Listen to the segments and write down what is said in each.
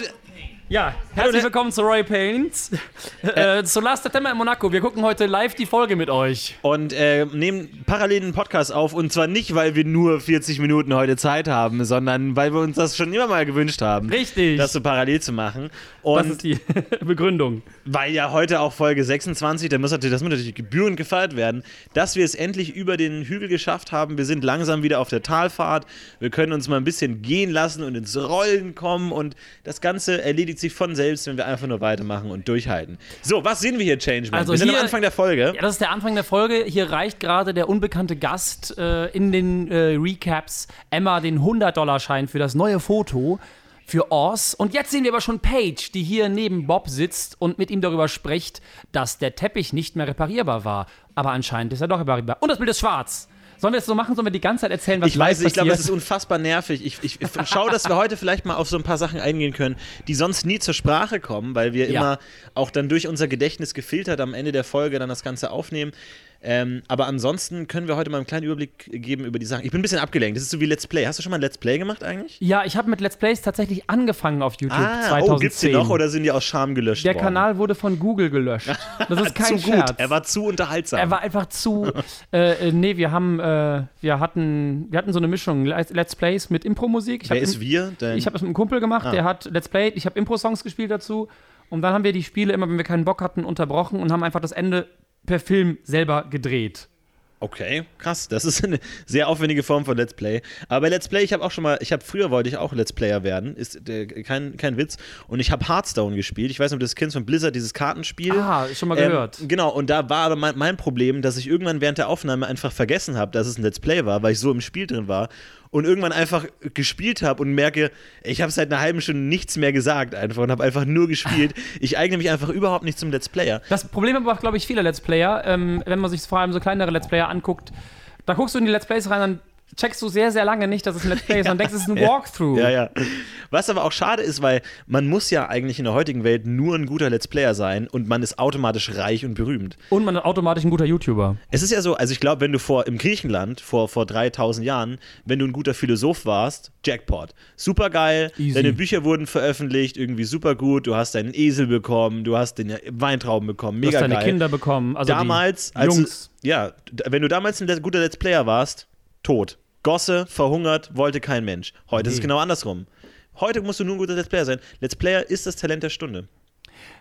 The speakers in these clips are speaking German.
heißt, Ja, herzlich willkommen zu Roy Pains. äh, zu Last September in Monaco. Wir gucken heute live die Folge mit euch. und äh, nehmen parallel einen Podcast auf. Und zwar nicht, weil wir nur 40 Minuten heute Zeit haben, sondern weil wir uns das schon immer mal gewünscht haben. Richtig. Das so parallel zu machen. Das Und ist die Begründung. weil ja heute auch Folge 26, da muss natürlich, das muss natürlich gebührend gefeiert werden, dass wir es endlich über den Hügel geschafft haben. Wir sind langsam wieder auf der Talfahrt. Wir können uns mal ein bisschen gehen lassen und ins Rollen kommen. Und das Ganze erledigt sich von selbst, wenn wir einfach nur weitermachen und durchhalten. So, was sehen wir hier, Changeman? Also wir sind hier- am Anfang der Folge. Ja, das ist der Anfang der Folge. Hier reicht gerade der unbekannte Gast äh, in den äh, Recaps Emma den 100-Dollar-Schein für das neue Foto für Oz. Und jetzt sehen wir aber schon Paige, die hier neben Bob sitzt und mit ihm darüber spricht, dass der Teppich nicht mehr reparierbar war. Aber anscheinend ist er doch reparierbar. Und das Bild ist schwarz. Sollen wir es so machen? Sollen wir die ganze Zeit erzählen, was Ich weiß, ich glaube, das ist unfassbar nervig. Ich, ich, ich schaue, dass wir heute vielleicht mal auf so ein paar Sachen eingehen können, die sonst nie zur Sprache kommen, weil wir Ja. immer auch dann durch unser Gedächtnis gefiltert am Ende der Folge dann das Ganze aufnehmen. Ähm, aber ansonsten können wir heute mal einen kleinen Überblick geben über die Sachen. Ich bin ein bisschen abgelenkt. Das ist so wie Let's Play. Hast du schon mal ein Let's Play gemacht eigentlich? Ja, ich habe mit Let's Plays tatsächlich angefangen auf YouTube Ah, 2010. oh, gibt's die noch oder sind die aus Scham gelöscht Der worden? Kanal wurde von Google gelöscht. Das ist kein zu gut. Scherz. Er war zu unterhaltsam. Er war einfach zu. äh, äh, nee, wir haben, äh, wir hatten, wir hatten so eine Mischung Let's Plays mit Impro-Musik. Wer ist wir? Dein- Ich habe das mit einem Kumpel gemacht, Ah. der hat Let's Play. Ich habe Impro-Songs gespielt dazu. Und dann haben wir die Spiele immer, wenn wir keinen Bock hatten, unterbrochen und haben einfach das Ende per Film selber gedreht. Okay, krass. Das ist eine sehr aufwendige Form von Let's Play. Aber bei Let's Play, ich habe auch schon mal, ich habe früher wollte ich auch Let's Player werden, ist äh, kein, kein Witz. Und ich habe Hearthstone gespielt. Ich weiß nicht, ob du das kennst von Blizzard, dieses Kartenspiel. Ah, schon mal Ähm, gehört. genau, und da war aber mein, mein Problem, dass ich irgendwann während der Aufnahme einfach vergessen habe, dass es ein Let's Play war, weil ich so im Spiel drin war. Und irgendwann einfach gespielt habe und merke, ich habe seit einer halben Stunde nichts mehr gesagt einfach und habe einfach nur gespielt. Ich eigne mich einfach überhaupt nicht zum Let's Player. Das Problem aber, glaube ich, viele Let's Player, ähm, wenn man sich vor allem so kleinere Let's Player anguckt, da guckst du in die Let's Plays rein, dann checkst du sehr, sehr lange nicht, dass es ein Let's Play ist, dann denkst du, es ist ein Walkthrough. Ja, ja. Was aber auch schade ist, weil man muss ja eigentlich in der heutigen Welt nur ein guter Let's Player sein und man ist automatisch reich und berühmt. Und man ist automatisch ein guter YouTuber. Es ist ja so, also ich glaube, wenn du vor im Griechenland vor, vor 3000 Jahren, wenn du ein guter Philosoph warst, Jackpot. Super geil, Easy. deine Bücher wurden veröffentlicht, irgendwie super gut, du hast deinen Esel bekommen, du hast den Weintrauben bekommen, Du mega hast deine geil. Kinder bekommen. Also damals, die als Jungs. Du, ja, wenn du damals ein guter Let's Player warst, tot. Gosse, verhungert, wollte kein Mensch. Heute ist es Nee. genau andersrum. Heute musst du nur ein guter Let's Player sein. Let's Player ist das Talent der Stunde.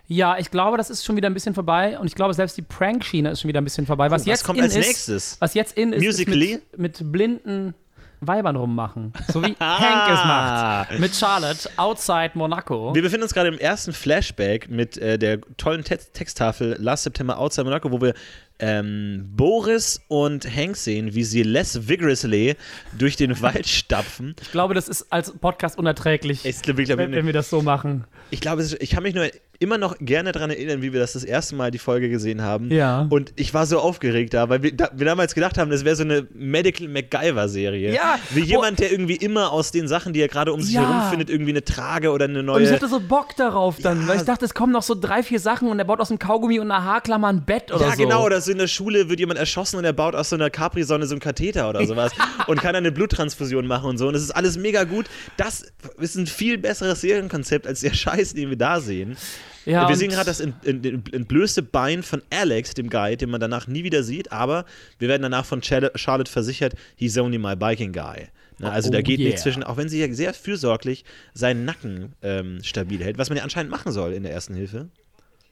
Ja, ich glaube, das ist schon wieder ein bisschen vorbei und ich glaube, selbst die Prank-Schiene ist schon wieder ein bisschen vorbei. Was, Oh, was jetzt kommt in als ist, nächstes? Was jetzt in ist, Musical.ly? ist mit, mit blinden Weibern rummachen. So wie. Hank es macht. Mit Charlotte, outside Monaco. Wir befinden uns gerade im ersten Flashback mit äh, der tollen Te Texttafel Last September Outside Monaco, wo wir ähm, Boris und Hank sehen, wie sie less vigorously durch den Wald stapfen. Ich glaube, das ist als Podcast unerträglich, Ich glaube, ich, wenn, wenn wir das so machen. ich, glaub, es ist- ich kann mich nur immer noch gerne daran erinnern, wie wir das das erste Mal die Folge gesehen haben. Ja. Und ich war so aufgeregt da, weil wir, da, wir damals gedacht haben, das wäre so eine Medical MacGyver-Serie. Ja. Wie jemand, der irgendwie immer aus den Sachen, die er gerade um sich Ja. herum findet, irgendwie eine Trage oder eine neue. Und ich hatte so Bock darauf dann, Ja. weil ich dachte, es kommen noch so drei, vier Sachen und er baut aus dem Kaugummi und einer Haarklammer ein Bett oder ja, so. genau, oder so in der Schule wird jemand erschossen und er baut aus so einer Capri-Sonne so einen Katheter oder sowas und kann dann eine Bluttransfusion machen und so. Und das ist alles mega gut. Das ist ein viel besseres Serienkonzept als der Scheiß, den wir da sehen. Ja, wir sehen gerade das ent- ent- ent- entblößte Bein von Alex, dem Guy, den man danach nie wieder sieht, aber wir werden danach von Charlotte versichert, he's only my biking guy. Na, also Oh, da geht yeah. nichts zwischen, auch wenn sie ja sehr fürsorglich seinen Nacken ähm, stabil hält, was man ja anscheinend machen soll in der ersten Hilfe.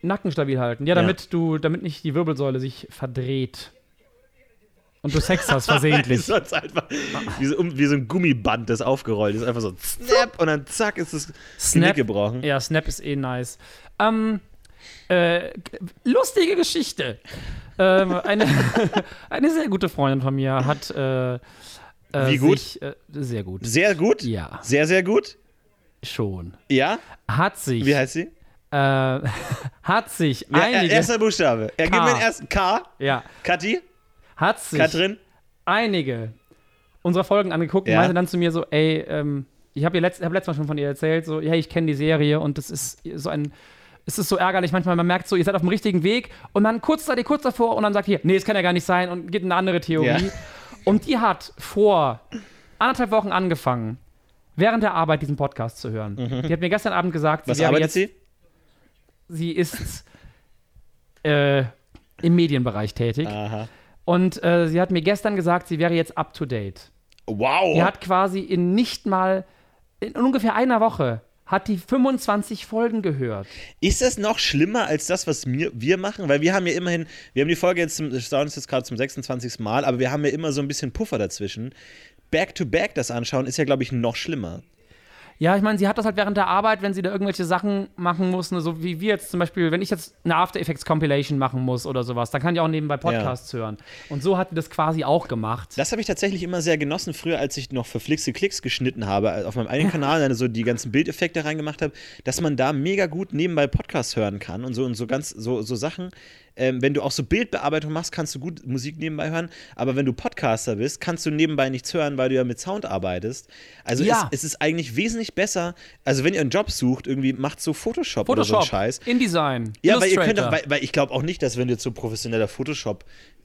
Nacken stabil halten. Ja, damit du, damit nicht die Wirbelsäule sich verdreht. Und du Sex hast versehentlich. Sonst einfach wie so, wie so ein Gummiband, das aufgerollt ist. Einfach so snap und dann zack ist das Knick gebrochen. Ja, Snap ist eh nice. Ähm, äh, lustige Geschichte. ähm, eine, eine sehr gute Freundin von mir hat. Äh, äh, Wie gut? Sich, äh, sehr gut. Sehr gut. Ja, Sehr, sehr gut. schon. Ja. Hat sich. Wie heißt sie? äh, hat sich Ja, einige. erster Buchstabe. Er gibt mir den ersten K. ja, Kathi. Hat sich Katrin. einige unserer Folgen angeguckt Ja. und meinte dann zu mir so, ey, ähm, ich habe letzt, hab letztes Mal schon von ihr erzählt, so, hey, ich kenne die Serie und das ist so ein, es ist so ärgerlich manchmal, man merkt so, ihr seid auf dem richtigen Weg und dann kurz seid ihr kurz davor und dann sagt hier, nee, es kann ja gar nicht sein und geht in eine andere Theorie. Ja. Und die hat vor anderthalb Wochen angefangen, während der Arbeit diesen Podcast zu hören. Die hat mir gestern Abend gesagt, sie Was arbeitet jetzt, sie? sie ist äh, im Medienbereich tätig. Aha. Und äh, sie hat mir gestern gesagt, sie wäre jetzt up to date. Wow. Die hat quasi in nicht mal, in ungefähr einer Woche, hat die 25 Folgen gehört. Ist das noch schlimmer als das, was mir, wir machen? Weil wir haben ja immerhin, wir haben die Folge jetzt, zum, das ist jetzt gerade zum 26. Mal, aber wir haben ja immer so ein bisschen Puffer dazwischen. Back-to-back das anschauen ist ja, glaube ich, noch schlimmer. Ja, ich meine, sie hat das halt während der Arbeit, wenn sie da irgendwelche Sachen machen muss, ne, so wie wir jetzt zum Beispiel, wenn ich jetzt eine After Effects Compilation machen muss oder sowas, dann kann ich auch nebenbei Podcasts hören. Und so hat sie das quasi auch gemacht. Das habe ich tatsächlich immer sehr genossen, früher, als ich noch für Flixe Klicks geschnitten habe, äh, auf meinem eigenen Kanal, dann so die ganzen Bildeffekte reingemacht habe, dass man da mega gut nebenbei Podcasts hören kann und so und so ganz, so, so Sachen. Ähm, wenn du auch so Bildbearbeitung machst, kannst du gut Musik nebenbei hören, aber wenn du Podcaster bist, kannst du nebenbei nichts hören, weil du ja mit Sound arbeitest. Also Ja. es, es ist eigentlich wesentlich besser, also wenn ihr einen Job sucht, irgendwie macht so Photoshop, oder so Photoshop, einen Scheiß. InDesign, Ja, weil ihr könnt doch, weil, weil ich glaube auch nicht, dass wenn du jetzt so professioneller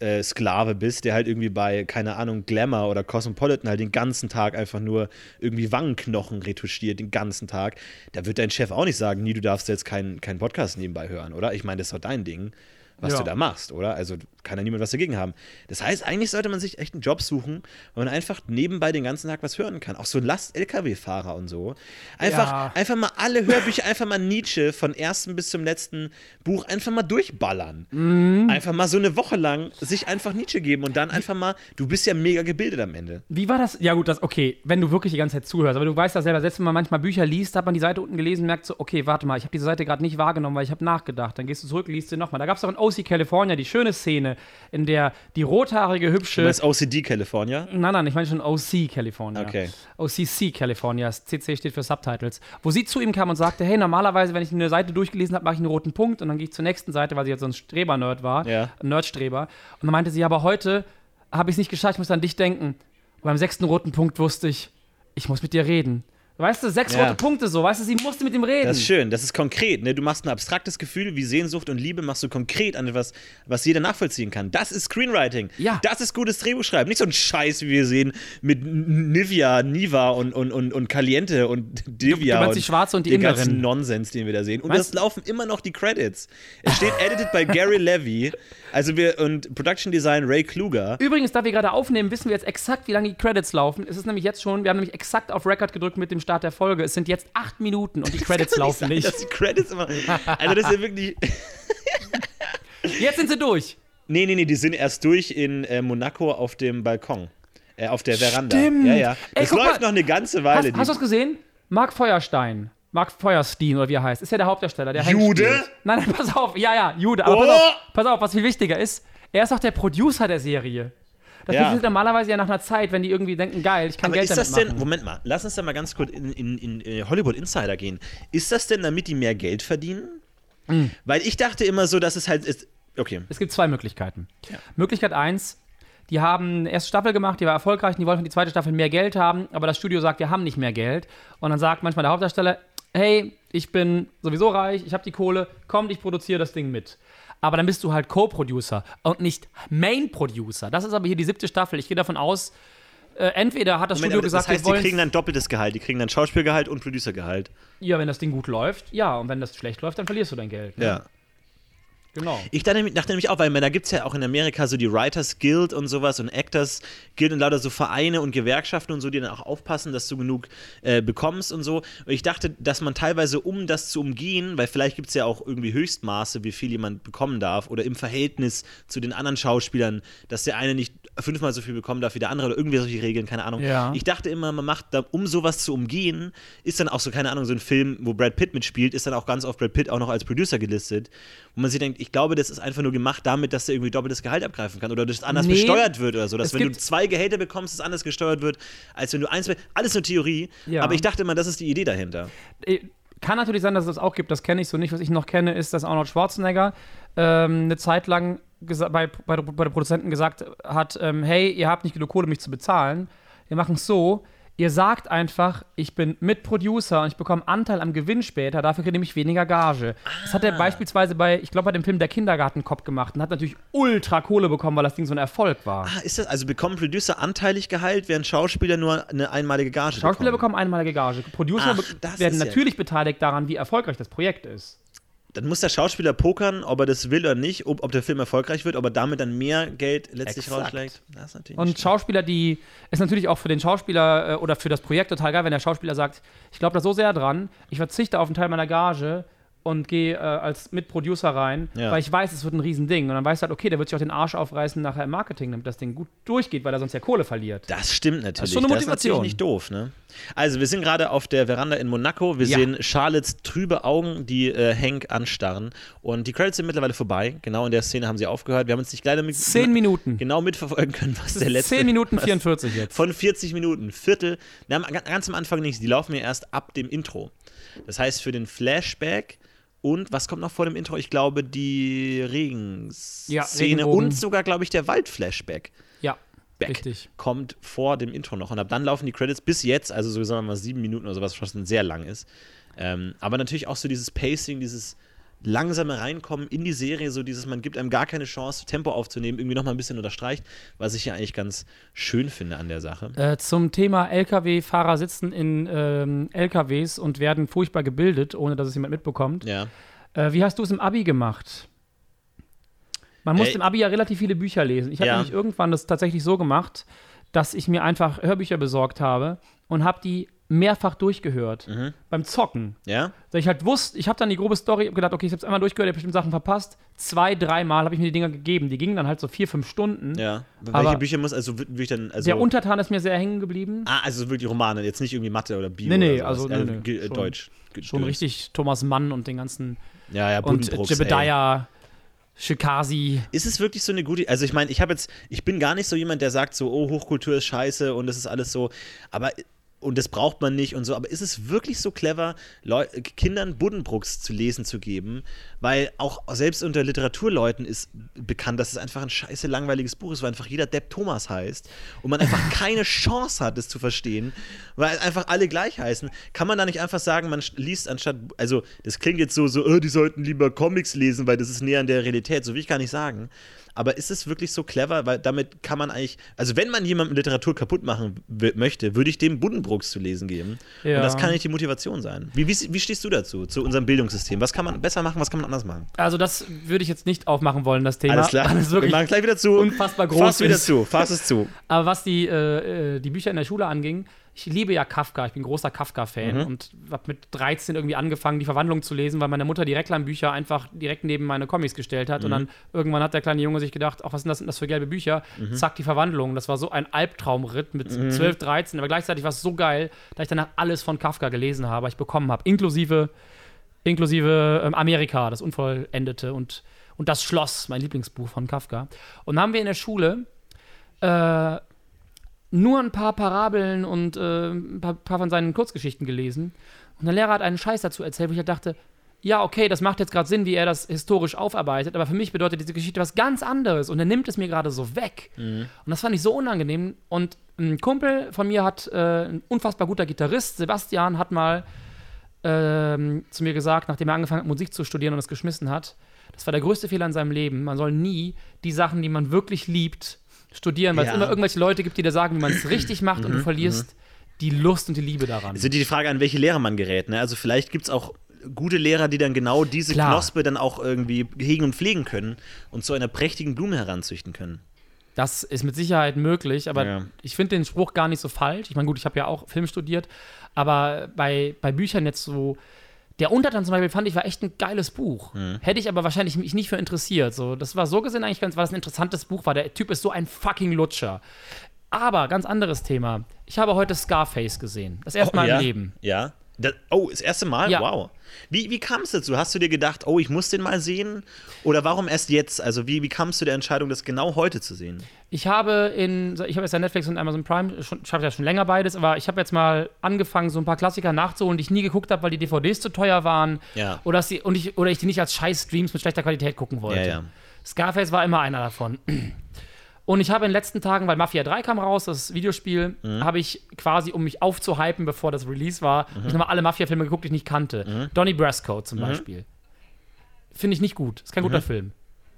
Photoshop-Sklave bist, der halt irgendwie bei, keine Ahnung, Glamour oder Cosmopolitan halt den ganzen Tag einfach nur irgendwie Wangenknochen retuschiert, den ganzen Tag, da wird dein Chef auch nicht sagen, nie, du darfst jetzt keinen keinen Podcast nebenbei hören, oder? Ich meine, das ist doch dein Ding, was Ja. du da machst, oder? Also kann ja niemand was dagegen haben. Das heißt, eigentlich sollte man sich echt einen Job suchen, wo man einfach nebenbei den ganzen Tag was hören kann. Auch so Last-LKW-Fahrer und so. Einfach, Ja. einfach mal alle Hörbücher, einfach mal Nietzsche von ersten bis zum letzten Buch einfach mal durchballern. Mhm. Einfach mal so eine Woche lang sich einfach Nietzsche geben und dann einfach mal, du bist ja mega gebildet am Ende. Wie war das? Ja, gut, das, okay, wenn du wirklich die ganze Zeit zuhörst, aber du weißt ja selber, selbst wenn man manchmal Bücher liest, hat man die Seite unten gelesen, merkt so, okay, warte mal, ich habe diese Seite gerade nicht wahrgenommen, weil ich habe nachgedacht. Dann gehst du zurück, liest sie nochmal. Da gab es auch in OC California die schöne Szene, in der die rothaarige, Du hübsche. meinst OCD California? Nein, nein, ich meine schon OC California. Okay. OCC California, das CC steht für Subtitles. Wo sie zu ihm kam und sagte, hey, normalerweise, wenn ich eine Seite durchgelesen habe, mache ich einen roten Punkt und dann gehe ich zur nächsten Seite, weil sie jetzt so ein Streber-Nerd war, Ja. ein Nerdstreber. Und dann meinte sie, aber heute habe ich es nicht geschafft, ich muss an dich denken. Und beim sechsten roten Punkt wusste ich, ich muss mit dir reden. Weißt du, sechs Ja. rote Punkte so, weißt du, sie musste mit ihm reden. Das ist schön, das ist konkret. Ne? Du machst ein abstraktes Gefühl wie Sehnsucht und Liebe, machst du konkret an etwas, was jeder nachvollziehen kann. Das ist Screenwriting. Ja. Das ist gutes Drehbuchschreiben. Nicht so ein Scheiß, wie wir sehen, mit Nivea, Niva und, und, und, und Caliente und Divya. du meinst und die Schwarze und die den ganzen Inderin. Nonsens, den wir da sehen. Und Weißt- es laufen immer noch die Credits. Es steht edited by Gary Levy. Also wir, und Production Design Ray Kluger. Übrigens, da wir gerade aufnehmen, wissen wir jetzt exakt, wie lange die Credits laufen. Es ist nämlich jetzt schon, wir haben nämlich exakt auf Record gedrückt mit dem Start der Folge. Es sind jetzt acht Minuten und die Credits laufen nicht. Dass die Credits immer. Also das ist ja wirklich. Jetzt sind sie durch. Nee, nee, nee, die sind erst durch in äh, Monaco auf dem Balkon. Äh, auf der Veranda. Stimmt. Ja, ja. Ey, Das guck läuft mal. noch eine ganze Weile. Hast, hast du das gesehen? Mark Feuerstein. Mark Feuerstein oder wie er heißt. Ist ja der Hauptdarsteller. Der Jude? Nein, nein, pass auf. Ja, ja, Jude. Aber pass, Oh! auf, pass auf, was viel wichtiger ist. Er ist auch der Producer der Serie. Das Ja. passiert normalerweise ja nach einer Zeit, wenn die irgendwie denken, geil, ich kann Aber Geld ist das damit denn, machen. Moment mal, lass uns da mal ganz kurz in, in, in äh, Hollywood Insider gehen. Ist das denn, damit die mehr Geld verdienen? Mhm. Weil ich dachte immer so, dass es halt ist. Okay. Es gibt zwei Möglichkeiten. Möglichkeit eins, die haben eine erste Staffel gemacht, die war erfolgreich, und die wollten für die zweite Staffel mehr Geld haben, aber das Studio sagt, wir haben nicht mehr Geld. Und dann sagt manchmal der Hauptdarsteller, hey, ich bin sowieso reich, ich habe die Kohle, komm, ich produziere das Ding mit. Aber dann bist du halt Co-Producer und nicht Main-Producer. Das ist aber hier die siebte Staffel. Ich gehe davon aus, äh, entweder hat das Moment, Studio aber gesagt, das heißt, wir die kriegen dann doppeltes Gehalt. Die kriegen dann Schauspielgehalt und Producergehalt. ja, wenn das Ding gut läuft, ja, und wenn das schlecht läuft, dann verlierst du dein Geld. Ne? Ja. Genau. Ich dachte, dachte nämlich auch, weil da gibt es ja auch in Amerika so die Writers Guild und sowas und Actors Guild und lauter so Vereine und Gewerkschaften und so, die dann auch aufpassen, dass du genug äh, bekommst und so. Und ich dachte, dass man teilweise, um das zu umgehen, weil vielleicht gibt es ja auch irgendwie Höchstmaße, wie viel jemand bekommen darf oder im Verhältnis zu den anderen Schauspielern, dass der eine nicht fünfmal so viel bekommen darf wie der andere oder irgendwie solche Regeln, keine Ahnung. Ja. Ich dachte immer, man macht, da, um sowas zu umgehen, ist dann auch so, keine Ahnung, so ein Film, wo Brad Pitt mitspielt, ist dann auch ganz oft Brad Pitt auch noch als Producer gelistet. Wo man sich denkt, ich glaube, das ist einfach nur gemacht damit, dass er irgendwie doppeltes Gehalt abgreifen kann oder das anders Nee. besteuert wird oder so. Dass Es wenn du zwei Gehälter bekommst, es anders gesteuert wird, als wenn du eins. Alles nur Theorie. Ja. Aber ich dachte immer, das ist die Idee dahinter. Äh, Kann natürlich sein, dass es das auch gibt, das kenne ich so nicht. Was ich noch kenne, ist, dass Arnold Schwarzenegger ähm, eine Zeit lang bei, bei, bei den Produzenten gesagt hat, ähm, hey, ihr habt nicht genug Kohle, mich zu bezahlen. Wir machen es so, Ihr sagt einfach, ich bin Mitproducer und ich bekomme Anteil am Gewinn später, dafür kriege ich weniger Gage. Das hat er Ah. beispielsweise bei, ich glaube, bei dem Film Der Kindergartenkopf gemacht und hat natürlich ultra Kohle bekommen, weil das Ding so ein Erfolg war. Ah, ist das, also bekommen Producer anteilig geheilt, während Schauspieler nur eine einmalige Gage Schauspieler bekommen? bekommen einmalige Gage. Producer Ach, werden ist ja- natürlich beteiligt daran, wie erfolgreich das Projekt ist. Dann muss der Schauspieler pokern, ob er das will oder nicht, ob, ob der Film erfolgreich wird, ob er damit dann mehr Geld letztlich Exakt. rausschlägt. Das ist natürlich Und nicht Schauspieler, die ist natürlich auch für den Schauspieler äh, oder für das Projekt total geil, wenn der Schauspieler sagt, ich glaube da so sehr dran, ich verzichte auf einen Teil meiner Gage und gehe äh, als Mitproducer rein, Ja. weil ich weiß, es wird ein Riesending. Und dann weißt du halt, okay, der wird sich auch den Arsch aufreißen nachher im Marketing, damit das Ding gut durchgeht, weil er sonst ja Kohle verliert. Das stimmt natürlich. schon eine Das ist Motivation. natürlich nicht doof, ne? Also, wir sind gerade auf der Veranda in Monaco. Wir Ja. sehen Charlottes trübe Augen, die äh, Hank anstarren. Und die Credits sind mittlerweile vorbei. Genau in der Szene haben sie aufgehört. Wir haben uns nicht leider mit, Zehn Minuten. genau mitverfolgen können, was der letzte. 10 Minuten was- 44 jetzt. Von 40 Minuten, Viertel. Na, ganz am Anfang nicht. Die laufen ja erst ab dem Intro. Das heißt, für den Flashback und was kommt noch vor dem Intro? Ich glaube, die Regenszene Ja, und sogar, glaube ich, der Waldflashback. Ja, Back richtig. kommt vor dem Intro noch. Und ab dann laufen die Credits bis jetzt, also so sagen wir mal sieben Minuten oder sowas, was schon sehr lang ist. Ähm, aber natürlich auch so dieses Pacing, dieses langsame Reinkommen in die Serie, so dieses, man gibt einem gar keine Chance, Tempo aufzunehmen, irgendwie nochmal ein bisschen unterstreicht, was ich ja eigentlich ganz schön finde an der Sache. Äh, zum Thema LKW-Fahrer sitzen in ähm, LKWs und werden furchtbar gebildet, ohne dass es jemand mitbekommt. Ja. Äh, wie hast du es im Abi gemacht? Man muss Ey. im Abi ja relativ viele Bücher lesen. Ich habe Ja. nämlich irgendwann das tatsächlich so gemacht, dass ich mir einfach Hörbücher besorgt habe und habe die mehrfach durchgehört. Mhm. Beim Zocken. Ja? Weil ich halt wusste, ich habe dann die grobe Story gedacht, okay, ich habe es einmal durchgehört, ich habe bestimmt Sachen verpasst. Zwei, dreimal habe ich mir die Dinger gegeben. Die gingen dann halt so vier, fünf Stunden. Ja. Aber- Welche Bücher muss, also wirklich dann, also. Der Untertan ist mir sehr hängen geblieben. ah, also wirklich Romane, jetzt nicht irgendwie Mathe oder Bio Nee, nee, sowas. also, nee, nee, äh, schon- Deutsch. Schon Gedöns. richtig Thomas Mann und den ganzen. Ja, ja, Und. Jebediah, Shikazi. Ist es wirklich so eine gute, also ich meine, ich habe jetzt, ich bin gar nicht so jemand, der sagt so, oh, Hochkultur ist scheiße und das ist alles so, aber und das braucht man nicht und so, aber ist es wirklich so clever, Leu Kindern Buddenbrooks zu lesen zu geben, weil auch selbst unter Literaturleuten ist bekannt, dass es einfach ein scheiße langweiliges Buch ist, weil einfach jeder Depp Thomas heißt und man einfach keine Chance hat, es zu verstehen, weil einfach alle gleich heißen. Kann man da nicht einfach sagen, man liest anstatt, also das klingt jetzt so, so, oh, die sollten lieber Comics lesen, weil das ist näher an der Realität, so will ich gar nicht sagen. Aber ist es wirklich so clever, weil damit kann man eigentlich, also wenn man jemandem Literatur kaputt machen möchte, würde ich dem Buddenbrooks zu lesen geben. Ja. Und das kann nicht die Motivation sein. Wie, wie, wie stehst du dazu, zu unserem Bildungssystem? Was kann man besser machen, was kann man anders machen? Also, das würde ich jetzt nicht aufmachen wollen, das Thema. Alles klar, es wir wirklich machen gleich wieder zu. unfassbar groß Fass wieder zu, fass es zu. Aber was die, äh, äh, die Bücher in der Schule anging, ich liebe ja Kafka, ich bin großer Kafka-Fan Mhm. und habe mit 13 irgendwie angefangen, die Verwandlung zu lesen, weil meine Mutter die Reklambücher einfach direkt neben meine Comics gestellt hat. Und Mhm. dann irgendwann hat der kleine Junge sich gedacht, ach, was sind das, sind das für gelbe Bücher? Mhm. Zack, die Verwandlung. Das war so ein Albtraumritt mit 12, 13, aber gleichzeitig war es so geil, dass ich danach alles von Kafka gelesen habe, ich bekommen habe, inklusive, inklusive ähm, Amerika, das Unvollendete und, und das Schloss, mein Lieblingsbuch von Kafka. Und dann haben wir in der Schule äh, nur ein paar Parabeln und äh, ein paar, paar von seinen Kurzgeschichten gelesen. Und der Lehrer hat einen Scheiß dazu erzählt, wo ich halt dachte, ja, okay, das macht jetzt gerade Sinn, wie er das historisch aufarbeitet, aber für mich bedeutet diese Geschichte was ganz anderes und er nimmt es mir gerade so weg. Und das fand ich so unangenehm. Und ein Kumpel von mir hat, äh, ein unfassbar guter Gitarrist, Sebastian, hat mal ähm, zu mir gesagt, nachdem er angefangen hat, Musik zu studieren und es geschmissen hat, das war der größte Fehler in seinem Leben. Man soll nie die Sachen, die man wirklich liebt, studieren, weil es Ja. immer irgendwelche Leute gibt, die dir sagen, wie man es richtig macht und du verlierst die Lust und die Liebe daran. Es ist die Frage, an welche Lehrer man gerät. Ne? Also vielleicht gibt es auch gute Lehrer, die dann genau diese Klar. Knospe dann auch irgendwie hegen und pflegen können und zu einer prächtigen Blume heranzüchten können. Das ist mit Sicherheit möglich, aber Ja. ich finde den Spruch gar nicht so falsch. Ich meine, gut, ich habe ja auch Film studiert, aber bei, bei Büchern jetzt so. Der Untertan zum Beispiel fand ich war echt ein geiles Buch. Mhm. Hätte ich aber wahrscheinlich mich nicht für interessiert. So, das war so gesehen eigentlich ganz, weil es ein interessantes Buch war. Der Typ ist so ein fucking Lutscher. Aber ganz anderes Thema. Ich habe heute Scarface gesehen. Das erste Mal ja? im Leben. Ja. Das, oh, das erste Mal? Ja. Wow. Wie, wie kam es dazu? Hast du dir gedacht, oh, ich muss den mal sehen? Oder warum erst jetzt? Also, wie, wie kam es zu der Entscheidung, das genau heute zu sehen? Ich habe in, ich habe jetzt ja Netflix und Amazon Prime, schon, ich habe ja schon länger beides, aber ich habe jetzt mal angefangen, so ein paar Klassiker nachzuholen, die ich nie geguckt habe, weil die DVDs zu teuer waren. Ja. Oder, sie, und ich, oder ich die nicht als scheiß Streams mit schlechter Qualität gucken wollte. Ja, ja. Scarface war immer einer davon. Und ich habe in den letzten Tagen, weil Mafia 3 kam raus, das Videospiel, Mhm. habe ich quasi, um mich aufzuhypen, bevor das Release war, Mhm. habe ich nochmal alle Mafia-Filme geguckt, die ich nicht kannte. Donnie Brasco zum Beispiel. Finde ich nicht gut. Ist kein Mhm. guter Film.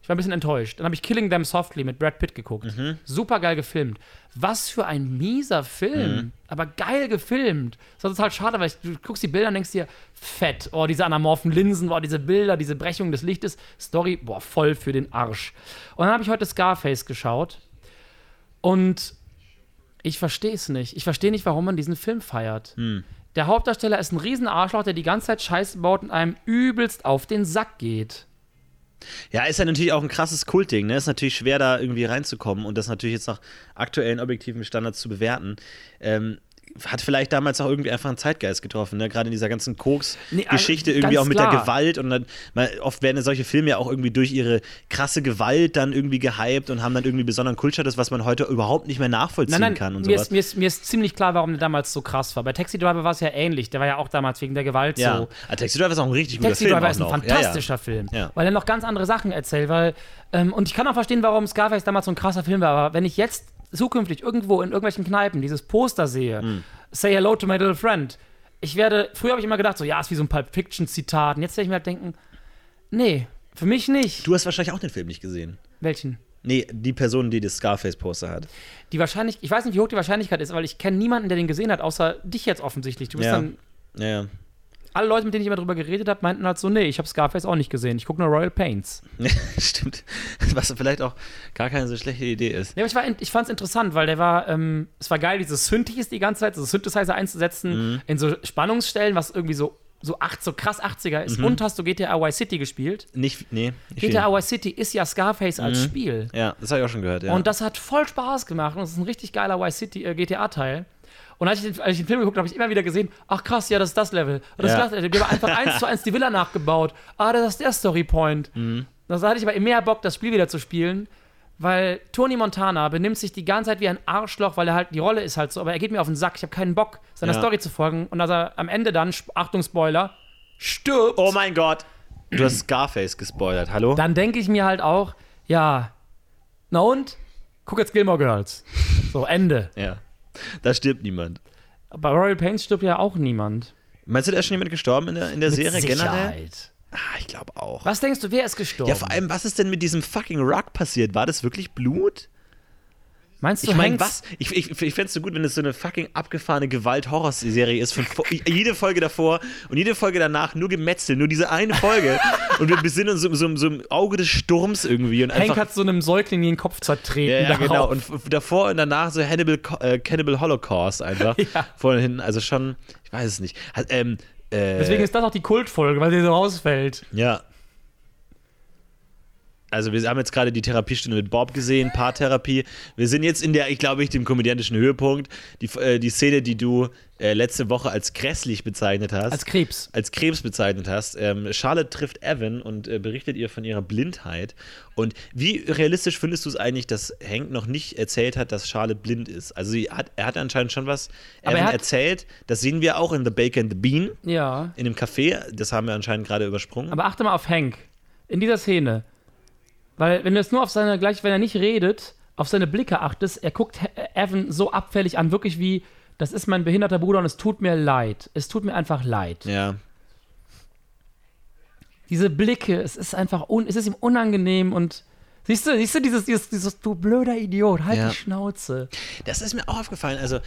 Ich war ein bisschen enttäuscht. Dann habe ich Killing Them Softly mit Brad Pitt geguckt. Mhm. Super geil gefilmt. Was für ein mieser Film. Mhm. Aber geil gefilmt. Das war total schade, weil ich, du guckst die Bilder und denkst dir, fett. Oh, diese anamorphen Linsen, oh, diese Bilder, diese Brechung des Lichtes. Story, boah, voll für den Arsch. Und dann habe ich heute Scarface geschaut. Und ich verstehe es nicht. Ich verstehe nicht, warum man diesen Film feiert. Hm. Der Hauptdarsteller ist ein riesen Arschloch, der die ganze Zeit Scheiße baut und einem übelst auf den Sack geht. Ja, ist ja natürlich auch ein krasses Kultding, ne? Ist natürlich schwer, da irgendwie reinzukommen und das natürlich jetzt nach aktuellen objektiven Standards zu bewerten. Ähm, hat vielleicht damals auch irgendwie einfach einen Zeitgeist getroffen, ne? Gerade in dieser ganzen Koks-Geschichte, Nee, also irgendwie auch mit klar. der Gewalt und dann, mal, oft werden solche Filme ja auch irgendwie durch ihre krasse Gewalt dann irgendwie gehypt und haben dann irgendwie besonderen Kultstatus, was man heute überhaupt nicht mehr nachvollziehen Nein, nein, kann und mir, sowas. ist, mir, ist, mir ist ziemlich klar, warum der damals so krass war. Bei Taxi Driver war es ja ähnlich. Der war ja auch damals wegen der Gewalt ja, so. Ah, Taxi Driver ist auch ein richtig guter Taxi Film. Driver auch ist ein fantastischer ja, ja. Film, Ja. weil er noch ganz andere Sachen erzählt. Weil, ähm, und ich kann auch verstehen, warum Scarface damals so ein krasser Film war. Aber wenn ich jetzt zukünftig irgendwo in irgendwelchen Kneipen dieses Poster sehe, Hm. Say Hello to my little friend, ich werde, früher habe ich immer gedacht, so, ja, ist wie so ein Pulp Fiction-Zitat. Und jetzt werde ich mir halt denken, nee, für mich nicht. Du hast wahrscheinlich auch den Film nicht gesehen. Welchen? Nee, die Person, die das Scarface-Poster hat. Die wahrscheinlich, ich weiß nicht, wie hoch die Wahrscheinlichkeit ist, weil ich kenne niemanden, der den gesehen hat, außer dich jetzt offensichtlich. Du bist Ja. dann Ja, ja. Alle Leute, mit denen ich immer drüber geredet habe, meinten halt so, nee, ich habe Scarface auch nicht gesehen. Ich gucke nur Royal Pains. Stimmt. Was vielleicht auch gar keine so schlechte Idee ist. Ja, aber ich, war, ich fand es interessant, weil der war, ähm, es war geil, diese Synthes die ganze Zeit, so Synthesizer einzusetzen Mhm. in so Spannungsstellen, was irgendwie so, so, acht, so krass 80er ist. Und hast du GTA Y City gespielt? Nicht, nee. Nicht GTA Y City ist ja Scarface als Spiel. viel. Ja, das habe ich auch schon gehört, ja. Und das hat voll Spaß gemacht und es ist ein richtig geiler Y City äh, GTA-Teil. Und als ich, den, als ich den Film geguckt habe, habe ich immer wieder gesehen, ach krass, ja, das ist das Level. Das Ja. ist das Level. Die haben einfach eins zu eins die Villa nachgebaut. Ah, das ist der Storypoint. Mhm. Da hatte ich aber mehr Bock, das Spiel wieder zu spielen, weil Tony Montana benimmt sich die ganze Zeit wie ein Arschloch, weil er halt, die Rolle ist halt so, aber er geht mir auf den Sack. Ich habe keinen Bock, seiner Ja. Story zu folgen. Und dass er am Ende dann, Achtung, Spoiler, stirbt. oh mein Gott. Du hast Scarface gespoilert, hallo? dann denke ich mir halt auch, ja, na und? Guck jetzt Gilmore Girls. So, Ende. ja. Da stirbt niemand. Bei Royal Pains stirbt ja auch niemand. Meinst du, da ist schon jemand gestorben in der, in der Serie generell? Ah, ich glaube auch. Was denkst du, wer ist gestorben? Ja, vor allem, was ist denn mit diesem fucking Rock passiert? War das wirklich Blut? Meinst du, Ich meine, was? Ich, ich, ich fände es so gut, wenn es so eine fucking abgefahrene Gewalt-Horror-Serie ist. Von jede Folge davor und jede Folge danach nur Gemetzel, nur diese eine Folge. und wir besinnen uns so, so, so im Auge des Sturms irgendwie. Und Hank einfach, hat so einem Säugling den Kopf zertreten. Ja, ja genau. Und davor und danach so Hannibal, äh, Cannibal Holocaust einfach. Ja. Vorne hin. Also schon, ich weiß es nicht. Ähm, äh, Deswegen ist das auch die Kultfolge, weil sie so rausfällt. Ja. Also wir haben jetzt gerade die Therapiestunde mit Bob gesehen, Paartherapie. Wir sind jetzt in der, ich glaube, ich dem komödiantischen Höhepunkt. Die, äh, die Szene, die du äh, letzte Woche als grässlich bezeichnet hast. Als Krebs. als Krebs bezeichnet hast. Ähm, Charlotte trifft Evan und äh, berichtet ihr von ihrer Blindheit. Und wie realistisch findest du es eigentlich, dass Hank noch nicht erzählt hat, dass Charlotte blind ist? Also hat, er hat anscheinend schon was Aber Evan er hat- erzählt. Das sehen wir auch in The Baker and the Bean, Ja. in dem Café. Das haben wir anscheinend gerade übersprungen. Aber achte mal auf Hank. In dieser Szene. Weil, wenn du jetzt nur auf seine, gleich, wenn er nicht redet, auf seine Blicke achtest, er guckt Evan so abfällig an, wirklich wie, das ist mein behinderter Bruder und es tut mir leid. Es tut mir einfach leid. ja. Diese Blicke, es ist einfach, un, es ist ihm unangenehm und siehst du, siehst du dieses, dieses, dieses du blöder Idiot, halt Ja. die Schnauze. Das ist mir auch aufgefallen. Also,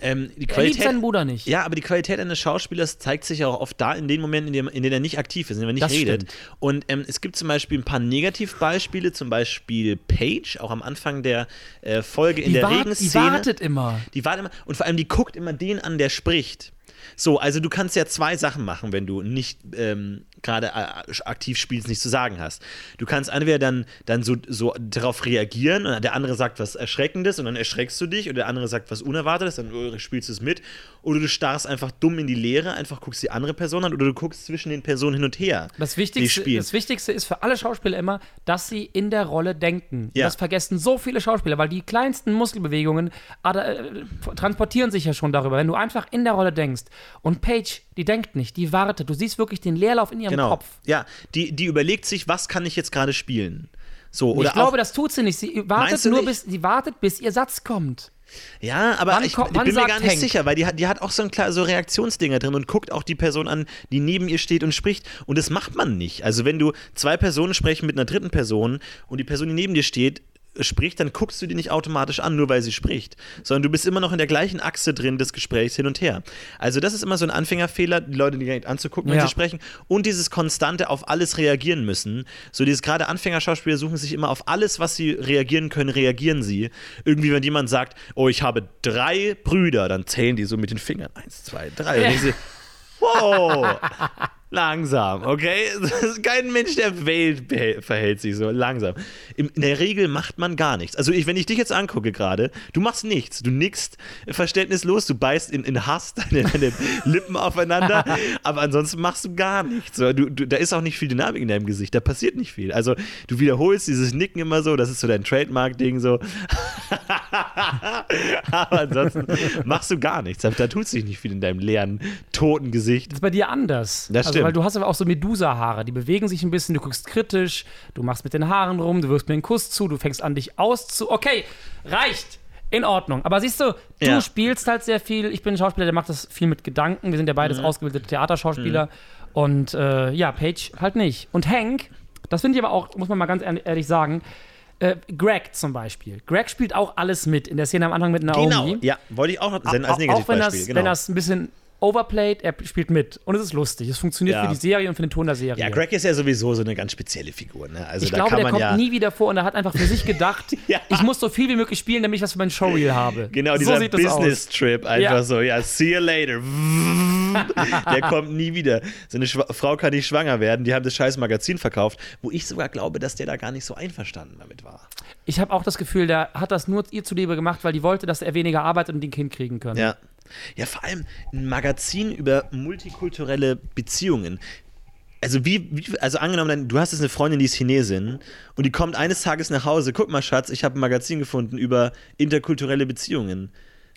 ähm, die Er liebt Qualität. seinen Bruder nicht. Ja, aber die Qualität eines Schauspielers zeigt sich auch oft da in den Momenten, in denen, in denen er nicht aktiv ist, in denen er nicht Das redet. stimmt. Und ähm, es gibt zum Beispiel ein paar Negativbeispiele, zum Beispiel Paige, auch am Anfang der äh, Folge in die, der wart- die Regenszene. wartet immer. Die wartet immer und vor allem die guckt immer den an, der spricht. So, also du kannst ja zwei Sachen machen, wenn du nicht ähm, gerade äh, aktiv spielst, nichts zu sagen hast. Du kannst entweder dann, dann so, so darauf reagieren und der andere sagt was Erschreckendes und dann erschreckst du dich und der andere sagt was Unerwartetes, dann äh, spielst du es mit. Oder du starrst einfach dumm in die Leere, einfach guckst die andere Person an oder du guckst zwischen den Personen hin und her. Das Wichtigste, das Wichtigste ist für alle Schauspieler immer, dass sie in der Rolle denken. Ja. Das vergessen so viele Schauspieler, weil die kleinsten Muskelbewegungen äh, transportieren sich ja schon darüber. Wenn du einfach in der Rolle denkst und Paige, die denkt nicht, die wartet. Du siehst wirklich den Leerlauf in ihrem Genau. Kopf. Ja, die, die überlegt sich, was kann ich jetzt gerade spielen? So, oder ich glaube, das tut sie nicht. Sie wartet nur, nicht? bis, sie wartet, bis ihr Satz kommt. Ja, aber Wann ich, ich bin mir gar nicht Hank? sicher, weil die hat, die hat auch so, ein, klar- so Reaktionsdinger drin und guckt auch die Person an, die neben ihr steht und spricht. Und das macht man nicht. Also wenn du zwei Personen sprechen mit einer dritten Person und die Person, die neben dir steht, spricht, dann guckst du die nicht automatisch an, nur weil sie spricht, sondern du bist immer noch in der gleichen Achse drin des Gesprächs hin und her. Also das ist immer so ein Anfängerfehler, die Leute direkt anzugucken, wenn Ja. sie sprechen und dieses konstante auf alles reagieren müssen. So dieses gerade Anfängerschauspieler suchen sich immer auf alles, was sie reagieren können, reagieren sie. Irgendwie, wenn jemand sagt, oh, ich habe drei Brüder, dann zählen die so mit den Fingern. Eins, zwei, drei. Und ich so, wow, langsam, okay? Kein Mensch der Welt verhält sich so langsam. In, der Regel macht man gar nichts. Also ich, wenn ich dich jetzt angucke gerade, du machst nichts. Du nickst verständnislos, du beißt in, in Hass deine, deine Lippen aufeinander, aber ansonsten machst du gar nichts. Du, du, da ist auch nicht viel Dynamik in deinem Gesicht, da passiert nicht viel. Also du wiederholst dieses Nicken immer so, das ist so dein Trademark-Ding so. aber ansonsten machst du gar nichts. Da, tut sich nicht viel in deinem leeren, toten Gesicht. Das ist bei dir anders. Das also, stimmt. weil du hast aber auch so Medusa-Haare, die bewegen sich ein bisschen, du guckst kritisch, du machst mit den Haaren rum, du wirfst mir einen Kuss zu, du fängst an, dich auszu. Okay, reicht. In Ordnung. Aber siehst du, du Ja. spielst halt sehr viel. Ich bin ein Schauspieler, der macht das viel mit Gedanken. Wir sind ja beides Mhm. ausgebildete Theaterschauspieler. Und äh, ja, Paige halt nicht. Und Hank, das finde ich aber auch, muss man mal ganz ehrlich sagen, äh, Greg zum Beispiel. Greg spielt auch alles mit in der Szene am Anfang mit Naomi. Genau, ja, wollte ich auch noch senden als Au- auch wenn das, Negativbeispiel. wenn Genau. das ein bisschen overplayed, er spielt mit. Und es ist lustig. Es funktioniert Ja. für die Serie und für den Ton der Serie. Ja, Greg ist ja sowieso so eine ganz spezielle Figur. Ne? Also ich da glaube, kann der kommt ja. nie wieder vor und er hat einfach für sich gedacht, Ja. ich muss so viel wie möglich spielen, damit ich was für mein Showreel habe. Genau, so dieser sieht das aus. Business-Trip einfach Ja. so, ja, see you later. Der kommt nie wieder. So eine Schwa Frau kann nicht schwanger werden, die haben das scheiß Magazin verkauft, wo ich sogar glaube, dass der da gar nicht so einverstanden damit war. Ich habe auch das Gefühl, der hat das nur ihr zuliebe gemacht, weil die wollte, dass er weniger arbeitet und die ein Kind kriegen können. Ja. Ja, vor allem ein Magazin über multikulturelle Beziehungen. Also wie, wie also angenommen, du hast jetzt eine Freundin, die ist Chinesin und die kommt eines Tages nach Hause, guck mal Schatz, ich habe ein Magazin gefunden über interkulturelle Beziehungen.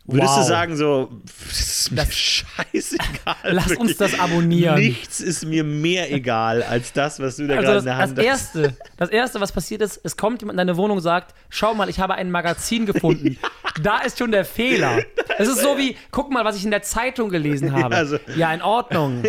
Würdest Wow. du sagen so, das ist mir Das- scheißegal. Lass wirklich. uns das abonnieren. Nichts ist mir mehr egal als das, was du da Also gerade das, in der das, Hand hast. erste, das erste, was passiert ist, es kommt jemand in deine Wohnung und sagt, schau mal, ich habe ein Magazin gefunden. Da ist schon der Fehler. Es ist so wie, guck mal, was ich in der Zeitung gelesen habe. also- ja, in Ordnung.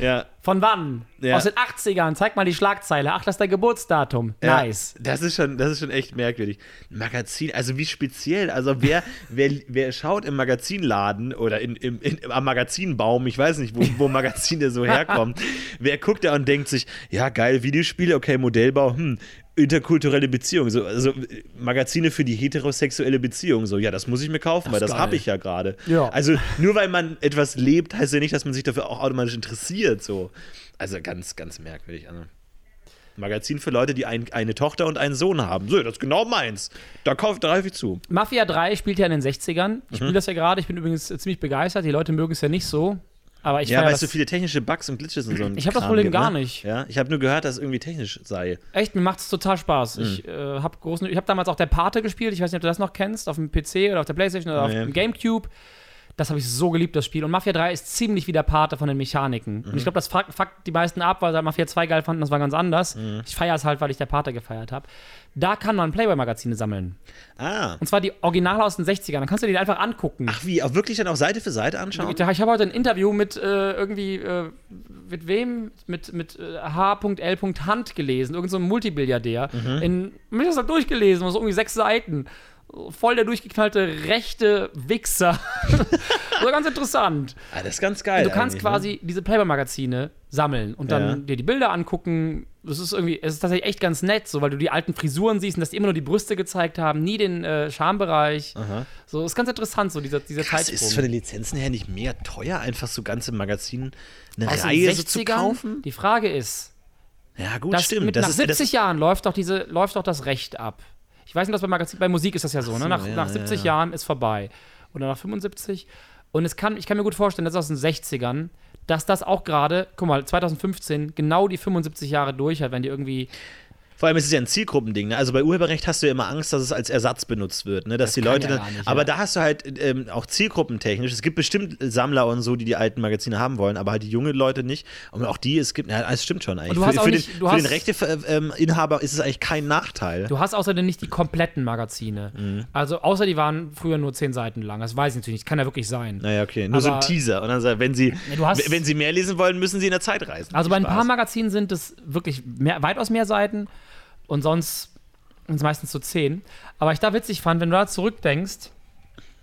Ja. Von wann? Ja. Aus den 80ern. Zeig mal die Schlagzeile. Ach, das ist dein Geburtsdatum. Ja, Nice. Das ist schon, das ist schon echt merkwürdig. Magazin, also wie speziell. Also wer, wer, wer schaut im Magazinladen oder in, im, in, am Magazinbaum, ich weiß nicht, wo, wo Magazine so herkommen, wer guckt da und denkt sich, ja geil, Videospiele, okay, Modellbau, hm, interkulturelle Beziehung, so, also Magazine für die heterosexuelle Beziehung, so, ja, das muss ich mir kaufen, weil ist das habe ich ja gerade. Ja. Also nur weil man etwas lebt, heißt ja nicht, dass man sich dafür auch automatisch interessiert, so. Also ganz, ganz merkwürdig. Also. Magazin für Leute, die ein, eine Tochter und einen Sohn haben. So, das ist genau meins. Da kaufe da greife ich zu. Mafia 3 spielt ja in den 60ern. Mhm. Ich spiele das ja gerade. Ich bin übrigens ziemlich begeistert. Die Leute mögen es ja nicht so. Aber ich Ja, es so viele technische Bugs und Glitches und so. Ich hab das Problem gibt, gar ne? nicht. Ja, ich habe nur gehört, dass es irgendwie technisch sei. Echt, mir macht es total Spaß. Ich Mhm. äh, habe großen, ich habe damals auch der Pate gespielt. Ich weiß nicht, ob du das noch kennst, auf dem PC oder auf der Playstation oder Nee. auf dem Gamecube. Das habe ich so geliebt, das Spiel. Und Mafia 3 ist ziemlich wie der Pate von den Mechaniken. Und ich Mhm. glaube, das fuckt fuckt die meisten ab, weil sie halt Mafia 2 geil fanden, das war ganz anders. Mhm. Ich feiere es halt, weil ich der Pate gefeiert habe. Da kann man Playboy-Magazine sammeln. Ah. Und zwar die Originale aus den 60ern. Dann kannst du die einfach angucken. Ach wie, auch wirklich dann auch Seite für Seite anschauen? Ich, ich habe heute ein Interview mit äh, irgendwie, äh, mit wem? Mit, mit äh, H.L. Hand gelesen, irgend so ein Multibilliardär. Mhm. In, mir das halt durchgelesen, so irgendwie sechs Seiten. Voll der durchgeknallte rechte Wichser. so ganz interessant. Ah, das ist ganz geil. Du kannst eigentlich, quasi diese Playboy-Magazine sammeln und dann Ja. dir die Bilder angucken. Das ist irgendwie, es ist tatsächlich echt ganz nett, so, weil du die alten Frisuren siehst und dass die immer nur die Brüste gezeigt haben, nie den äh, Schambereich. So, ist ganz interessant, so dieser, dieser Ne? Krass, Zeitsprung. ist es von den Lizenzen her nicht mehr teuer, einfach so ganze Magazinen eine Aus Reihe so zu 60ern? kaufen? Die Frage ist, Ja, gut, das stimmt. mit, das nach ist, 70 Jahren läuft doch, diese, läuft doch das Recht ab. Ich weiß nicht, was bei Magazin, bei Musik ist das ja so, ne? Nach, ja, nach ja, 70 ja. Jahren ist vorbei. Oder nach 75. Und es kann, ich kann mir gut vorstellen, das ist aus den 60ern, dass das auch gerade, guck mal, 2015 genau die 75 Jahre durch hat, wenn die irgendwie Vor allem ist es ja ein Zielgruppending. Ne? Also bei Urheberrecht hast du ja immer Angst, dass es als Ersatz benutzt wird. Ne? Dass Das die Leute ja dann. nicht, aber ja. da hast du halt ähm, auch zielgruppentechnisch. Es gibt bestimmt Sammler und so, die die alten Magazine haben wollen, aber halt die jungen Leute nicht. Und auch die, es gibt. Ja, es stimmt schon eigentlich. Für für, nicht- den, für den Rechteinhaber ist es eigentlich kein Nachteil. Du hast außerdem nicht die kompletten Magazine. Mhm. Also, außer die waren früher nur zehn Seiten lang. Das weiß ich natürlich nicht. Kann ja wirklich sein. Naja, okay. Nur so ein Aber- Teaser. Und dann sagt, wenn sie, hast- wenn sie mehr lesen wollen, müssen sie in der Zeit reisen. Also bei ein paar Magazinen sind es wirklich mehr, weitaus mehr Seiten und sonst sind es meistens so zehn. Aber ich da witzig fand, wenn du da zurückdenkst,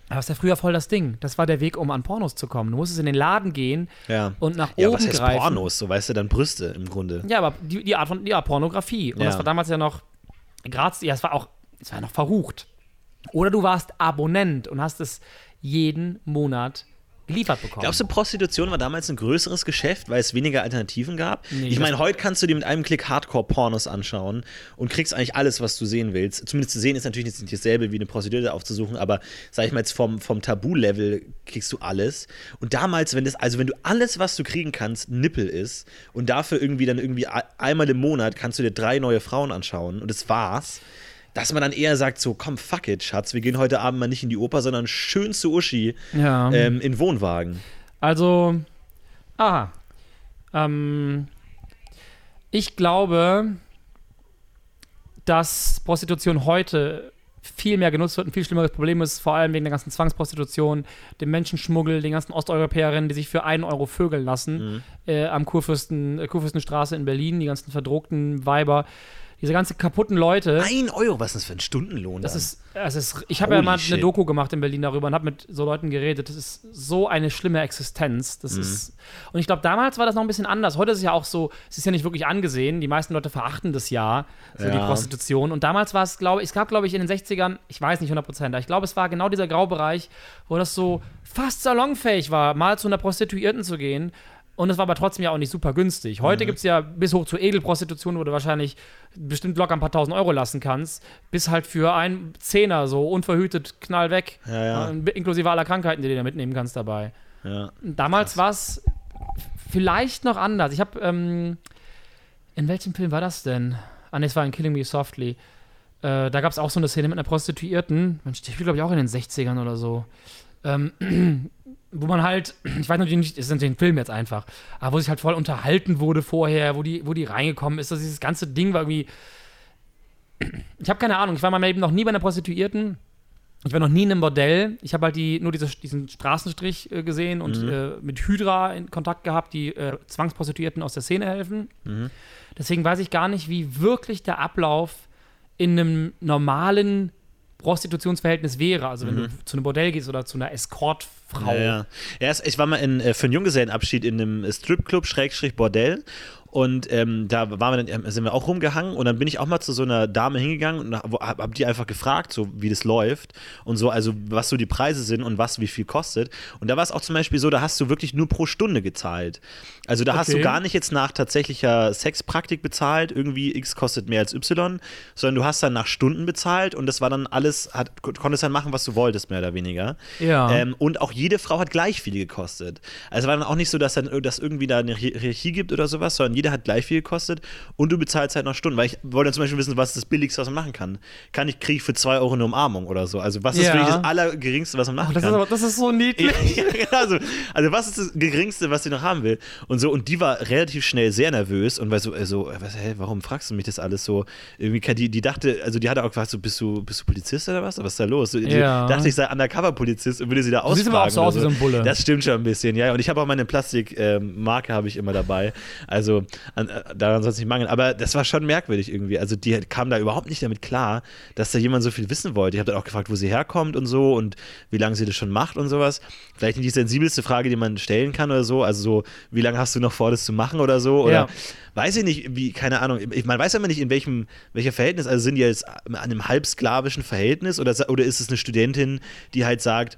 da war ja früher voll das Ding. Das war der Weg, um an Pornos zu kommen. Du musstest in den Laden gehen Ja. und nach Ja, oben was heißt greifen. Pornos? So weißt du, dann Brüste im Grunde. Ja, aber die, die Art von ja, Pornografie. Und Ja. das war damals ja noch Graz, ja, es war auch, es war ja noch verrucht. Oder du warst Abonnent und hast es jeden Monat geliefert bekommen. Glaubst du, Prostitution war damals ein größeres Geschäft, weil es weniger Alternativen gab? Nee, ich meine, heute kannst du dir mit einem Klick Hardcore-Pornos anschauen und kriegst eigentlich alles, was du sehen willst. Zumindest zu sehen ist natürlich nicht dasselbe wie eine Prostituierte aufzusuchen, aber sag ich mal jetzt vom, vom Tabu-Level kriegst du alles. Und damals, wenn das, also wenn du alles, was du kriegen kannst, Nippel ist und dafür irgendwie dann irgendwie einmal im Monat kannst du dir drei neue Frauen anschauen und das war's. Dass man dann eher sagt, so, komm, fuck it, Schatz, wir gehen heute Abend mal nicht in die Oper, sondern schön zu Uschi ja. ähm, in Wohnwagen. Also, aha. Ähm, ich glaube, dass Prostitution heute viel mehr genutzt wird. Ein viel schlimmeres Problem ist, vor allem wegen der ganzen Zwangsprostitution, dem Menschenschmuggel, den ganzen Osteuropäerinnen, die sich für einen Euro vögeln lassen, äh, am Kurfürsten, äh, Kurfürstenstraße in Berlin, die ganzen verdruckten Weiber, diese ganzen kaputten Leute. Ein Euro, was ist das für ein Stundenlohn? Das dann? ist, das ist, ich habe ja mal shit. eine Doku gemacht in Berlin darüber und habe mit so Leuten geredet. Das ist so eine schlimme Existenz. Das Mhm. ist, und ich glaube, damals war das noch ein bisschen anders. Heute ist es ja auch so, es ist ja nicht wirklich angesehen. Die meisten Leute verachten das ja, so die Ja. Prostitution. Und damals war es, glaube ich, es gab, glaube ich, in den 60ern, ich weiß nicht 100 Prozent, aber ich glaube, es war genau dieser Graubereich, wo das so fast salonfähig war, mal zu einer Prostituierten zu gehen. Und es war aber trotzdem ja auch nicht super günstig. Mhm. Heute gibt es ja bis hoch zur Edelprostitution, wo du wahrscheinlich bestimmt locker ein paar tausend Euro lassen kannst, bis halt für einen Zehner so unverhütet knall weg. Ja, ja. Inklusive aller Krankheiten, die du da mitnehmen kannst dabei. ja. Damals war es vielleicht noch anders. Ich habe, ähm, in welchem Film war das denn? Ah, ne, es war in Killing Me Softly. Äh, da gab es auch so eine Szene mit einer Prostituierten. Mensch, die spielt, glaube ich, auch in den 60ern oder so. Ähm, wo man halt, ich weiß natürlich nicht, ist natürlich ein Film jetzt einfach, aber wo sich halt voll unterhalten wurde vorher, wo die, wo die reingekommen ist. Also dieses ganze Ding war irgendwie. Ich habe keine Ahnung, ich war meinem Leben noch nie bei einer Prostituierten. Ich war noch nie in einem Bordell. Ich habe halt die, nur diese, diesen Straßenstrich äh, gesehen und äh, mit Hydra in Kontakt gehabt, die äh, Zwangsprostituierten aus der Szene helfen. Deswegen weiß ich gar nicht, wie wirklich der Ablauf in einem normalen Prostitutionsverhältnis wäre. Also wenn du zu einem Bordell gehst oder zu einer Escortfrau. Ja, ja. ja ich war mal in, äh, für einen Junggesellenabschied in einem Stripclub, Schrägstrich Bordell. Und ähm, da waren wir dann, sind wir auch rumgehangen und dann bin ich auch mal zu so einer Dame hingegangen und hab, hab die einfach gefragt, so wie das läuft und so, also was so die Preise sind und was wie viel kostet. Und da war es auch zum Beispiel so, da hast du wirklich nur pro Stunde gezahlt. Also da hast du Okay. gar nicht jetzt nach tatsächlicher Sexpraktik bezahlt, irgendwie X kostet mehr als Y, sondern du hast dann nach Stunden bezahlt und das war dann alles, hat, konntest dann machen, was du wolltest, mehr oder weniger. Ja. Ähm, und auch jede Frau hat gleich viel gekostet. Also war dann auch nicht so, dass dann dass irgendwie da eine Hier- Hierarchie gibt oder sowas, sondern jeder hat gleich viel gekostet und du bezahlst halt noch Stunden. Weil ich wollte zum Beispiel wissen, was ist das Billigste, was man machen kann. Kann ich kriege ich für 2 Euro eine Umarmung oder so? Also was ist Ja. wirklich das Allergeringste, was man machen das, ist kann? aber, das ist so niedlich. ja, also, also was ist das Geringste, was sie noch haben will? Und so, und die war relativ schnell sehr nervös und war so, äh, so was, hä, warum fragst du mich das alles so? Irgendwie, die, die dachte, also die hatte auch gefragt, so, bist du, bist du Polizist oder was? Was ist da los? So, die Ja. dachte, ich sei Undercover-Polizist und würde sie da Du siehst ausfragen. aber auch so aus wie so ein Bulle. Das stimmt schon ein bisschen, ja. Und ich habe auch meine Plastikmarke habe ich immer dabei. Also an, äh, daran soll es nicht mangeln. Aber das war schon merkwürdig irgendwie. Also die kam da überhaupt nicht damit klar, dass da jemand so viel wissen wollte. Ich habe dann auch gefragt, wo sie herkommt und so und wie lange sie das schon macht und sowas. Vielleicht nicht die sensibelste Frage, die man stellen kann oder so. Also so, wie lange hast du noch vor, das zu machen oder so? Oder Ja. weiß ich nicht, wie, keine Ahnung. Ich, man weiß ja immer nicht, in welchem welcher Verhältnis. Also sind die jetzt an einem halbsklavischen Verhältnis oder, oder ist es eine Studentin, die halt sagt,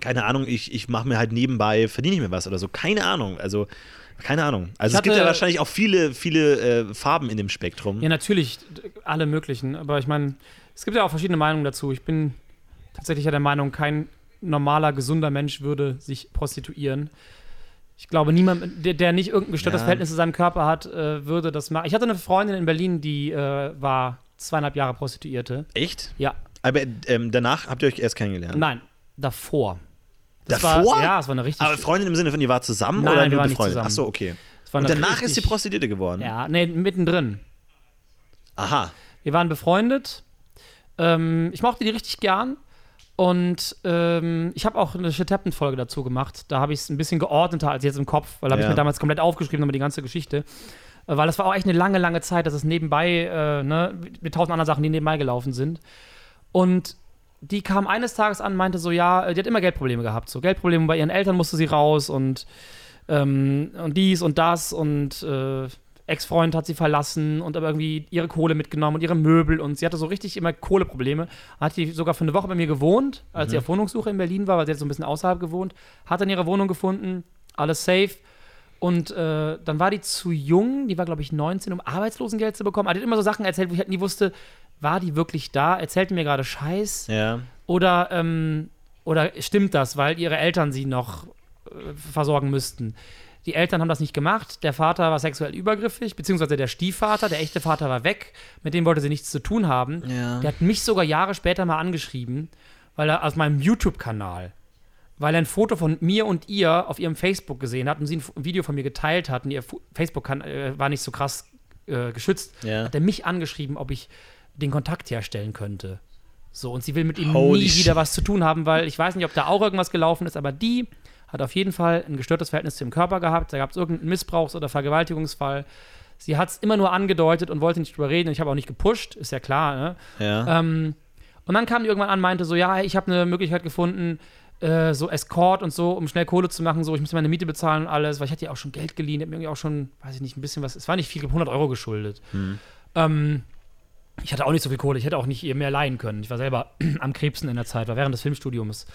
keine Ahnung, ich, ich mache mir halt nebenbei, verdiene ich mir was oder so. Keine Ahnung. Also, keine Ahnung. Also Ich es gibt ja hatte- wahrscheinlich auch viele, viele äh, Farben in dem Spektrum. Ja, natürlich, alle möglichen. Aber ich meine, es gibt ja auch verschiedene Meinungen dazu. Ich bin tatsächlich ja der Meinung, kein normaler, gesunder Mensch würde sich prostituieren. Ich glaube, niemand, der, der nicht irgendein gestörtes Ja. Verhältnis zu seinem Körper hat, äh, würde das machen. Ich hatte eine Freundin in Berlin, die äh, war zweieinhalb Jahre Prostituierte. Echt? Ja, Aber ähm, danach habt ihr euch erst kennengelernt? nein, davor. Das Davor? War, ja, es war eine richtig. Aber Freundin im Sinne von, ihr war zusammen Nein, oder nur befreundet? Ach so, okay. Und danach ist sie richtig- Prostituierte geworden? Ja, nee, mittendrin. Aha. Wir waren befreundet. Ähm, ich mochte die richtig gern. Und ähm, ich habe auch eine Shit Happened-Folge dazu gemacht. Da habe ich es ein bisschen geordneter als jetzt im Kopf, weil habe Ja. ich mir damals komplett aufgeschrieben, nochmal die ganze Geschichte. Äh, Weil das war auch echt eine lange, lange Zeit, dass es nebenbei, äh, ne, mit tausend anderen Sachen, die nebenbei gelaufen sind. Und die kam eines Tages an, meinte so, ja, äh, die hat immer Geldprobleme gehabt. So Geldprobleme bei ihren Eltern musste sie raus und, ähm, und dies und das und äh, Ex-Freund hat sie verlassen und aber irgendwie ihre Kohle mitgenommen und ihre Möbel und sie hatte so richtig immer Kohleprobleme. Hat die sogar für eine Woche bei mir gewohnt, als sie auf Wohnungssuche in Berlin war, weil sie hat so ein bisschen außerhalb gewohnt, hat dann ihre Wohnung gefunden, alles safe. Und äh, dann war die zu jung, die war, glaube ich, 19, um Arbeitslosengeld zu bekommen. Aber die hat immer so Sachen erzählt, wo ich halt nie wusste, war die wirklich da? Erzählt mir gerade Scheiß? Ja. Oder, ähm, oder stimmt das, weil ihre Eltern sie noch äh, versorgen müssten? Die Eltern haben das nicht gemacht. Der Vater war sexuell übergriffig, beziehungsweise der Stiefvater, der echte Vater war weg. Mit dem wollte sie nichts zu tun haben. Ja. Der hat mich sogar Jahre später mal angeschrieben, weil er aus meinem YouTube-Kanal, weil er ein Foto von mir und ihr auf ihrem Facebook gesehen hat und sie ein Video von mir geteilt hat und ihr Facebook äh, war nicht so krass äh, geschützt, Ja. hat er mich angeschrieben, ob ich den Kontakt herstellen könnte. So, und sie will mit ihm Holy nie wieder was zu tun haben, weil ich weiß nicht, ob da auch irgendwas gelaufen ist, aber die hat auf jeden Fall ein gestörtes Verhältnis zu ihrem Körper gehabt. Da gab es irgendeinen Missbrauchs- oder Vergewaltigungsfall. Sie hat es immer nur angedeutet und wollte nicht drüber reden. Ich habe auch nicht gepusht, ist ja klar. Ne? Ja. Ähm, und dann kam die irgendwann an, meinte so, ja, ich habe eine Möglichkeit gefunden, äh, so Escort und so, um schnell Kohle zu machen, so, ich muss meine Miete bezahlen und alles, weil ich hatte ja auch schon Geld geliehen, ich habe mir irgendwie auch schon, weiß ich nicht, ein bisschen was, es war nicht viel, ich glaub, 100 Euro geschuldet. Ähm, ich hatte auch nicht so viel Kohle, ich hätte auch nicht ihr mehr leihen können. Ich war selber am Krebsen in der Zeit, war während des Filmstudiums.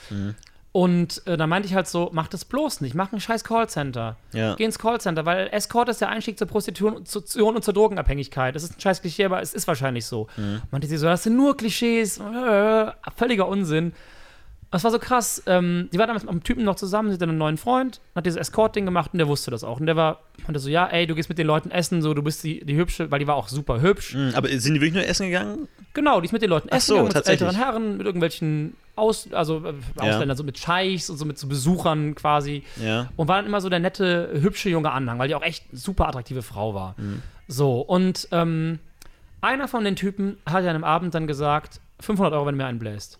Und äh, dann meinte ich halt so, mach das bloß nicht, mach ein scheiß Callcenter. Ja. Geh ins Callcenter, weil Escort ist der Einstieg zur Prostitution und zur Drogenabhängigkeit. Das ist ein scheiß Klischee, aber es ist wahrscheinlich so. Meinte sie so, das sind nur Klischees, äh, völliger Unsinn. Das war so krass. Ähm, die war damals mit einem Typen noch zusammen, sie hatte einen neuen Freund, hat dieses Escort-Ding gemacht und der wusste das auch. Und der war, meinte so, ja, ey, du gehst mit den Leuten essen, so, du bist die, die Hübsche, weil die war auch super hübsch. Hm, Aber sind die wirklich nur essen gegangen? Genau, die ist mit den Leuten Ach essen so, gegangen, mit älteren Herren, mit irgendwelchen Aus, also äh, Ausländern, so mit Scheichs und so mit so Besuchern quasi. Ja. Und war dann immer so der nette, hübsche junge Anhang, weil die auch echt super attraktive Frau war. So, und ähm, einer von den Typen hat ja an einem Abend dann gesagt, 500 Euro, wenn du mir einen bläst.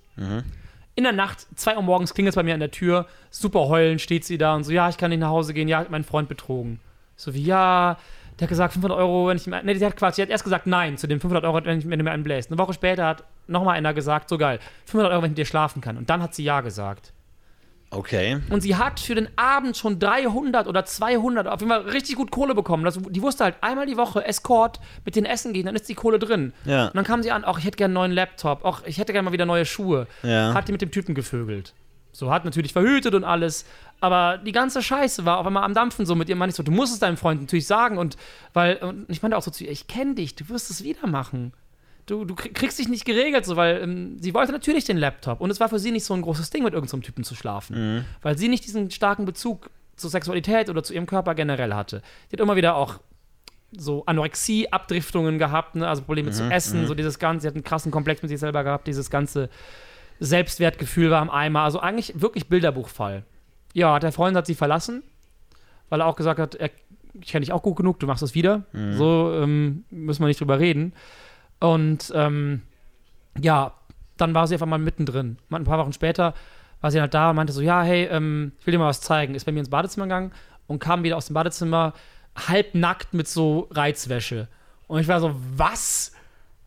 In der Nacht, 2 Uhr morgens, klingelt es bei mir an der Tür, super heulen, steht sie da und so, ja, ich kann nicht nach Hause gehen, ja, mein Freund betrogen. So wie, ja, der hat gesagt, 500 Euro, wenn ich mir, nee, die hat Quatsch, die hat erst gesagt nein zu den 500 Euro, wenn, ich, wenn du mir einen bläst. Eine Woche später hat nochmal einer gesagt, so geil, 500 Euro, wenn ich mit dir schlafen kann. Und dann hat sie ja gesagt. Okay. Und sie hat für den Abend schon 300 oder 200, auf jeden Fall richtig gut Kohle bekommen. Das, die wusste halt einmal die Woche Escort mit den Essen gehen, dann ist die Kohle drin. Ja. Und dann kam sie an, auch ich hätte gerne einen neuen Laptop, auch ich hätte gerne mal wieder neue Schuhe. Ja. Hat die mit dem Typen gevögelt. So, hat natürlich verhütet und alles. Aber die ganze Scheiße war auf einmal am Dampfen so mit ihr. Meinte ich so, du musst es deinem Freund natürlich sagen. Und weil, und ich meinte auch so zu ihr, ich kenne dich, du wirst es wieder machen. Du, du krieg- kriegst dich nicht geregelt, so, weil ähm, sie wollte natürlich den Laptop. Und es war für sie nicht so ein großes Ding, mit irgendeinem Typen zu schlafen. Weil sie nicht diesen starken Bezug zur Sexualität oder zu ihrem Körper generell hatte. Die hat immer wieder auch so Anorexie, Abdriftungen gehabt, ne? also Probleme zu essen, so dieses Ganze. Sie hat einen krassen Komplex mit sich selber gehabt, dieses ganze Selbstwertgefühl war im Eimer. Also eigentlich wirklich Bilderbuchfall. Ja, der Freund hat sie verlassen, weil er auch gesagt hat, er, ich kenne dich auch gut genug, du machst das wieder. So ähm, müssen wir nicht drüber reden. Und ähm, ja, dann war sie auf einmal mittendrin. Ein paar Wochen später war sie halt da und meinte so, ja, hey, ähm, ich will dir mal was zeigen. Ist bei mir ins Badezimmer gegangen und kam wieder aus dem Badezimmer halbnackt mit so Reizwäsche. Und ich war so, was?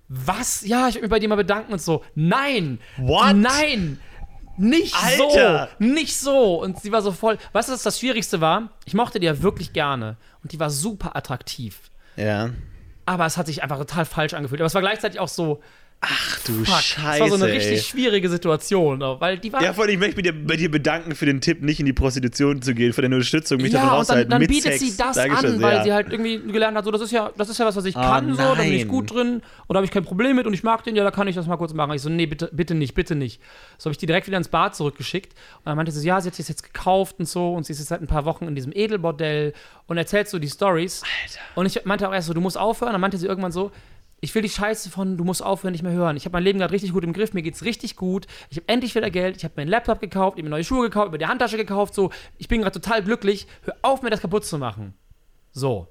Was? Ja, ich will mich bei dir mal bedanken und so. Nein! What? Nein! Nicht Alter! so! Nicht so! Und sie war so voll. Weißt du, was das Schwierigste war? Ich mochte die ja wirklich gerne. Und die war super attraktiv. Ja. Aber es hat sich einfach total falsch angefühlt. Aber es war gleichzeitig auch so, Ach du Fuck. Scheiße. Das war so eine ey. richtig schwierige Situation, weil die war. Ja, vor allem, ich möchte mich dir, bei dir bedanken für den Tipp, nicht in die Prostitution zu gehen, für deine Unterstützung, mich davon ja, dann, rauszuhalten. dann mit bietet Sex. sie das Dankeschön an, weil sehr. sie halt irgendwie gelernt hat, so das ist ja, das ist ja was, was ich Oh, kann, so, da bin ich gut drin und da habe ich kein Problem mit und ich mag den, ja, da kann ich das mal kurz machen. Ich so, nee, bitte, bitte nicht, bitte nicht. So habe ich die direkt wieder ins Bad zurückgeschickt und dann meinte sie, ja, sie hat sich jetzt gekauft und so und sie ist jetzt seit ein paar Wochen in diesem Edelbordell und erzählt so die Stories. Alter. Und ich meinte auch erst so, du musst aufhören. Dann meinte sie irgendwann so, ich will die Scheiße von, du musst aufhören, nicht mehr hören. Ich habe mein Leben gerade richtig gut im Griff, mir geht's richtig gut. Ich habe endlich wieder Geld, ich habe mir einen Laptop gekauft, ich habe mir neue Schuhe gekauft, über die Handtasche gekauft, so. Ich bin gerade total glücklich. Hör auf, mir das kaputt zu machen. So. Und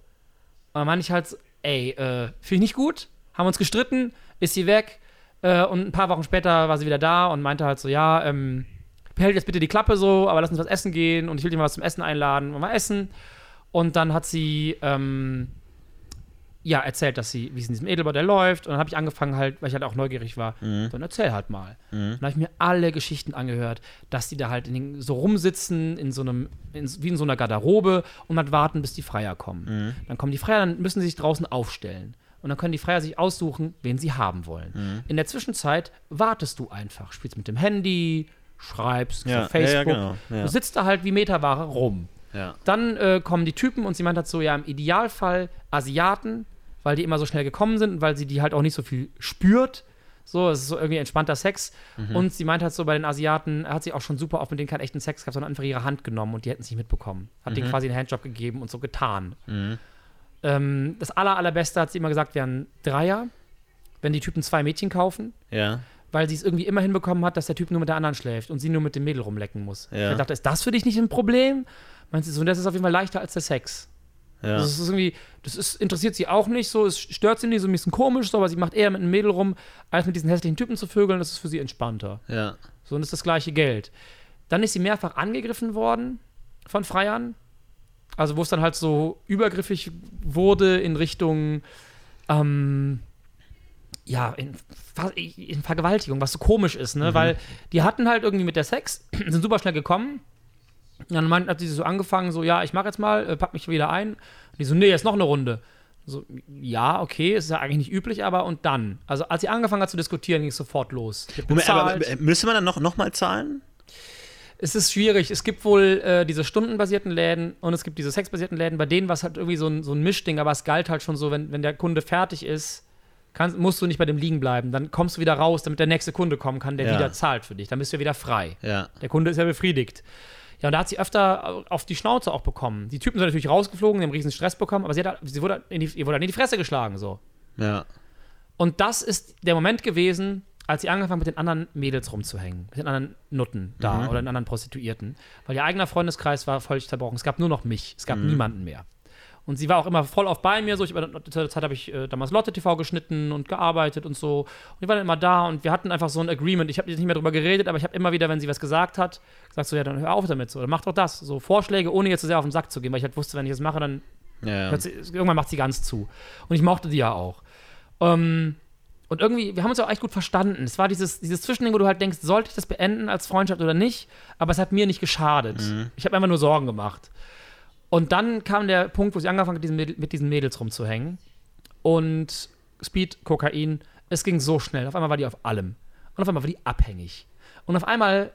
dann meinte ich halt, ey, äh, finde ich nicht gut. Haben uns gestritten, ist sie weg. Äh, und ein paar Wochen später war sie wieder da und meinte halt so, ja, ähm, behält jetzt bitte die Klappe so, aber lass uns was essen gehen und ich will dir mal was zum Essen einladen und mal essen. Und dann hat sie, ähm, ja, erzählt, dass sie, wie es in diesem Edelbordell läuft. Und dann habe ich angefangen halt, weil ich halt auch neugierig war, dann erzähl halt mal. Dann habe ich mir alle Geschichten angehört, dass die da halt in den, so rumsitzen, in so einem, in, wie in so einer Garderobe und halt warten, bis die Freier kommen. Dann kommen die Freier, dann müssen sie sich draußen aufstellen. Und dann können die Freier sich aussuchen, wen sie haben wollen. In der Zwischenzeit wartest du einfach, spielst mit dem Handy, schreibst Ja, Facebook. ja, ja, genau. Du sitzt da halt wie Meterware rum. Ja. Dann äh, kommen die Typen und sie meint halt so, ja, im Idealfall Asiaten, weil die immer so schnell gekommen sind und weil sie die halt auch nicht so viel spürt. So, es ist so irgendwie entspannter Sex. Mhm. Und sie meint halt so, bei den Asiaten hat sie auch schon super oft mit denen keinen echten Sex gehabt, sondern einfach ihre Hand genommen und die hätten es nicht mitbekommen. Hat Mhm. denen quasi einen Handjob gegeben und so getan. Ähm, das aller, allerbeste hat sie immer gesagt, wären Dreier, wenn die Typen zwei Mädchen kaufen Ja. Weil sie es irgendwie immer hinbekommen hat, dass der Typ nur mit der anderen schläft und sie nur mit dem Mädel rumlecken muss. Ja. Ich dachte, ist das für dich nicht ein Problem? Meint sie so, das ist auf jeden Fall leichter als der Sex. Ja. Das ist irgendwie, das ist, interessiert sie auch nicht so, es stört sie nicht, so ein bisschen komisch, so, aber sie macht eher mit einem Mädel rum, als mit diesen hässlichen Typen zu vögeln, das ist für sie entspannter. ja. So, und das ist das gleiche Geld. Dann ist sie mehrfach angegriffen worden von Freiern. Also, wo es dann halt so übergriffig wurde in Richtung, ähm, ja, in, Ver- in Vergewaltigung, was so komisch ist, ne? Weil die hatten halt irgendwie mit der Sex, sind super schnell gekommen. Und dann meint, hat sie so angefangen, so, ja, ich mach jetzt mal, äh, pack mich wieder ein. Und die so, nee, jetzt noch eine Runde. So, ja, okay, ist ja eigentlich nicht üblich, aber und dann? Also, als sie angefangen hat zu diskutieren, ging es sofort los. Moment, aber müsste man dann noch, noch mal zahlen? Es ist schwierig. Es gibt wohl äh, diese stundenbasierten Läden und es gibt diese sexbasierten Läden. Bei denen war es halt irgendwie so ein, so ein Mischding, aber es galt halt schon so, wenn, wenn der Kunde fertig ist, kannst, musst du nicht bei dem liegen bleiben. Dann kommst du wieder raus, damit der nächste Kunde kommen kann, der Ja. wieder zahlt für dich. Dann bist du wieder frei. Ja. Der Kunde ist ja befriedigt. Ja, und da hat sie öfter auf die Schnauze auch bekommen. Die Typen sind natürlich rausgeflogen, die haben riesen Stress bekommen, aber sie, hat, sie wurde, in die, ihr wurde halt in die Fresse geschlagen, so. Ja. Und das ist der Moment gewesen, als sie angefangen mit den anderen Mädels rumzuhängen, mit den anderen Nutten da oder den anderen Prostituierten. Weil ihr eigener Freundeskreis war völlig zerbrochen. Es gab nur noch mich. Es gab niemanden mehr. Und sie war auch immer voll auf bei mir. So, ich, zu der Zeit habe ich äh, damals Lotte TV geschnitten und gearbeitet und so. Und die war dann immer da und wir hatten einfach so ein Agreement. Ich habe nicht mehr drüber geredet, aber ich habe immer wieder, wenn sie was gesagt hat, gesagt so, ja, dann hör auf damit so. Oder mach doch das. So Vorschläge, ohne ihr zu sehr auf den Sack zu gehen, weil ich halt wusste, wenn ich das mache, dann Ja. Sie, irgendwann macht sie ganz zu. Und ich mochte die ja auch. Ähm, und irgendwie, wir haben uns auch echt gut verstanden. Es war dieses, dieses Zwischending, wo du halt denkst, sollte ich das beenden als Freundschaft oder nicht? Aber es hat mir nicht geschadet. Ich habe einfach nur Sorgen gemacht. Und dann kam der Punkt, wo sie angefangen Mädel, mit diesen Mädels rumzuhängen. Und Speed, Kokain, es ging so schnell. Auf einmal war die auf allem. Und auf einmal war die abhängig. Und auf einmal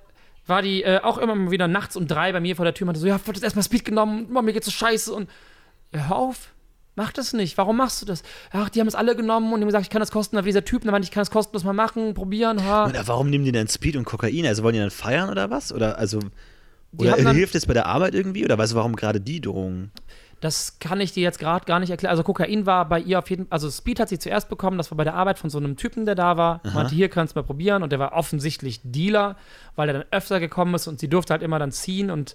war die äh, auch immer mal wieder nachts um drei bei mir vor der Tür und meinte so, ja, hab jetzt erstmal Speed genommen, Mann, mir geht's so scheiße. Und hör auf, mach das nicht. Warum machst du das? Ach, die haben es alle genommen und haben gesagt, ich kann das kostenlos, wie dieser Typ, dann meinte ich, kann das kostenlos mal machen, probieren, ha. Äh, warum nehmen die denn Speed und Kokain? Also wollen die dann feiern oder was? Oder also oder dann- hilft es bei der Arbeit irgendwie? Oder weißt du, warum gerade die Drogen? Das kann ich dir jetzt gerade gar nicht erklären. Also Kokain war bei ihr auf jeden Fall, also Speed hat sie zuerst bekommen, das war bei der Arbeit von so einem Typen, der da war. Meinte, hier kannst du mal probieren. Und der war offensichtlich Dealer, weil er dann öfter gekommen ist und sie durfte halt immer dann ziehen und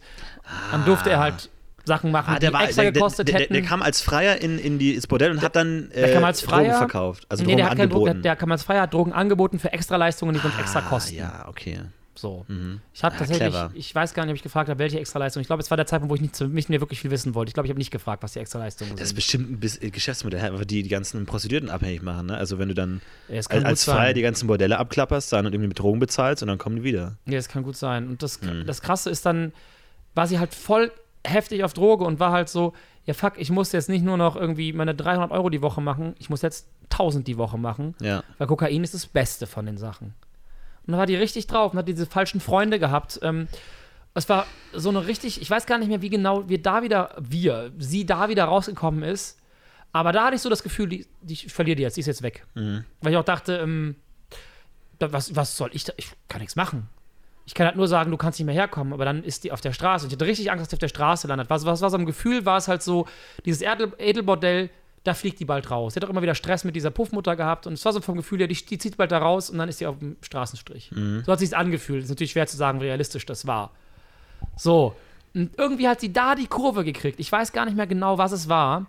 dann durfte er halt Sachen machen, die extra der, gekostet der, der, hätten. der kam als Freier in, in die, ins Bordell und hat dann äh, Der kam als Freier. Drogen verkauft. Also nee, Drogen der hat keinen Drogen, angeboten. der, kam als Freier, hat Drogen angeboten für Extraleistungen, die sonst extra kosten. Ah, ja, okay. So. Ich habe Ah, tatsächlich, clever. ich weiß gar nicht, ob ich gefragt habe, welche Extraleistung. Ich glaube, es war der Zeitpunkt, wo ich nicht, nicht mehr wirklich viel wissen wollte. Ich glaube, ich habe nicht gefragt, was die Extraleistungen Das ist sind. bestimmt ein äh, Geschäftsmodell, einfach die die ganzen Prostituierten abhängig machen. Ne? Also wenn du dann Ja, als, als. Freier die ganzen Bordelle abklapperst, dann und irgendwie mit Drogen bezahlst und dann kommen die wieder. Ja, das kann gut sein. Und das, Hm. das Krasse ist dann, war sie halt voll heftig auf Droge und war halt so, ja fuck, ich muss jetzt nicht nur noch irgendwie meine 300 Euro die Woche machen, ich muss jetzt 1000 die Woche machen, Ja. weil Kokain ist das Beste von den Sachen. Und da war die richtig drauf und hat diese falschen Freunde gehabt. Ähm, es war so eine richtig, ich weiß gar nicht mehr, wie genau wir da wieder, wir, sie da wieder rausgekommen ist. Aber da hatte ich so das Gefühl, die, die ich verliere die jetzt, die ist jetzt weg. Weil ich auch dachte, ähm, da, was, was soll ich da? Ich kann nichts machen. Ich kann halt nur sagen, du kannst nicht mehr herkommen, aber dann ist die auf der Straße. Und ich hatte richtig Angst, dass die auf der Straße landet. Was, was war so ein Gefühl, war es halt so, dieses Edel, Edelbordell, da fliegt die bald raus. Sie hat auch immer wieder Stress mit dieser Puffmutter gehabt und es war so vom Gefühl, ja, die, die zieht bald da raus und dann ist sie auf dem Straßenstrich. So hat sich angefühlt. Ist natürlich schwer zu sagen, wie realistisch das war. So. Und irgendwie hat sie da die Kurve gekriegt. Ich weiß gar nicht mehr genau, was es war.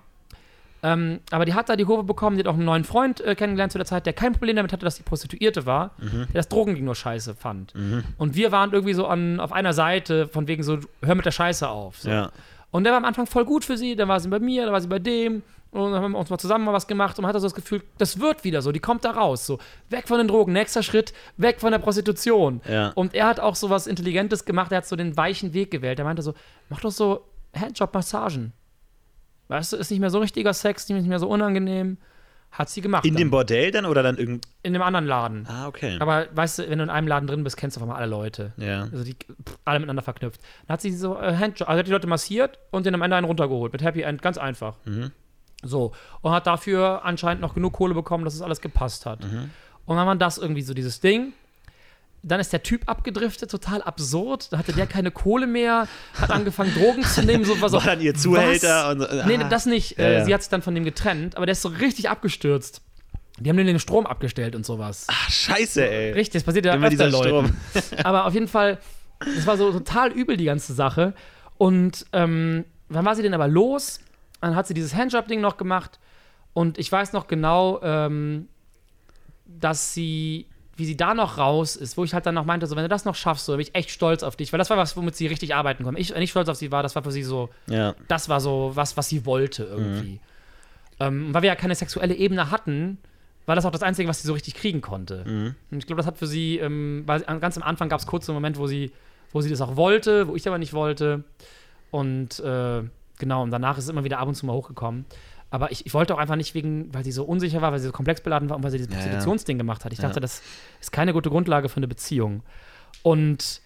Ähm, aber die hat da die Kurve bekommen, die hat auch einen neuen Freund äh, kennengelernt zu der Zeit, der kein Problem damit hatte, dass die Prostituierte war, der das Drogen nur scheiße fand. Und wir waren irgendwie so an, auf einer Seite, von wegen so, hör mit der Scheiße auf. So. Ja. Und der war am Anfang voll gut für sie, dann war sie bei mir, dann war sie bei dem. Und dann haben wir uns mal zusammen mal was gemacht und man hatte so das Gefühl, das wird wieder so, die kommt da raus. So, weg von den Drogen, nächster Schritt, weg von der Prostitution. Ja. Und er hat auch so was Intelligentes gemacht, er hat so den weichen Weg gewählt. Er meinte so, mach doch so Handjob-Massagen. Weißt du, ist nicht mehr so richtiger Sex, nicht mehr so unangenehm. Hat sie gemacht. In dann. dem Bordell dann oder dann irgend. in dem anderen Laden. Ah, okay. Aber weißt du, wenn du in einem Laden drin bist, kennst du auf einmal alle Leute. Ja. Also die pff, alle miteinander verknüpft. Dann hat sie so äh, Handjob, also hat die Leute massiert und den am Ende einen runtergeholt. Mit Happy End, ganz einfach. So. Und hat dafür anscheinend noch genug Kohle bekommen, dass es alles gepasst hat. Und dann war das irgendwie so dieses Ding. Dann ist der Typ abgedriftet, total absurd. Da hatte der keine Kohle mehr, hat angefangen, Drogen zu nehmen. So, was War dann ihr Zuhälter Was? und. äh, Nee, ah. das nicht. Ja, äh, ja. Sie hat sich dann von dem getrennt, aber der ist so richtig abgestürzt. Die haben den Strom abgestellt und sowas. Ach, scheiße, ey. Richtig, das passiert ja Immer öfter dieser Leuten. Strom. Aber auf jeden Fall, das war so total übel, die ganze Sache. Und ähm, wann war sie denn aber los? Dann hat sie dieses Handjob-Ding noch gemacht. Und ich weiß noch genau, ähm, dass sie, wie sie da noch raus ist, wo ich halt dann noch meinte, so, wenn du das noch schaffst, so, bin ich echt stolz auf dich. Weil das war was, womit sie richtig arbeiten konnte. Ich, wenn ich stolz auf sie war, das war für sie so, Ja. das war so was, was sie wollte irgendwie. Ähm, weil wir ja keine sexuelle Ebene hatten, war das auch das Einzige, was sie so richtig kriegen konnte. Und ich glaube, das hat für sie, ähm, weil an- ganz am Anfang gab es kurz so einen Moment, wo sie, wo sie das auch wollte, wo ich aber nicht wollte. Und äh, genau, und danach ist es immer wieder ab und zu mal hochgekommen. Aber ich, ich wollte auch einfach nicht wegen, weil sie so unsicher war, weil sie so komplex beladen war und weil sie dieses Ja, ja. Prostitutionsding gemacht hat. Ich Ja. dachte, das ist keine gute Grundlage für eine Beziehung. Und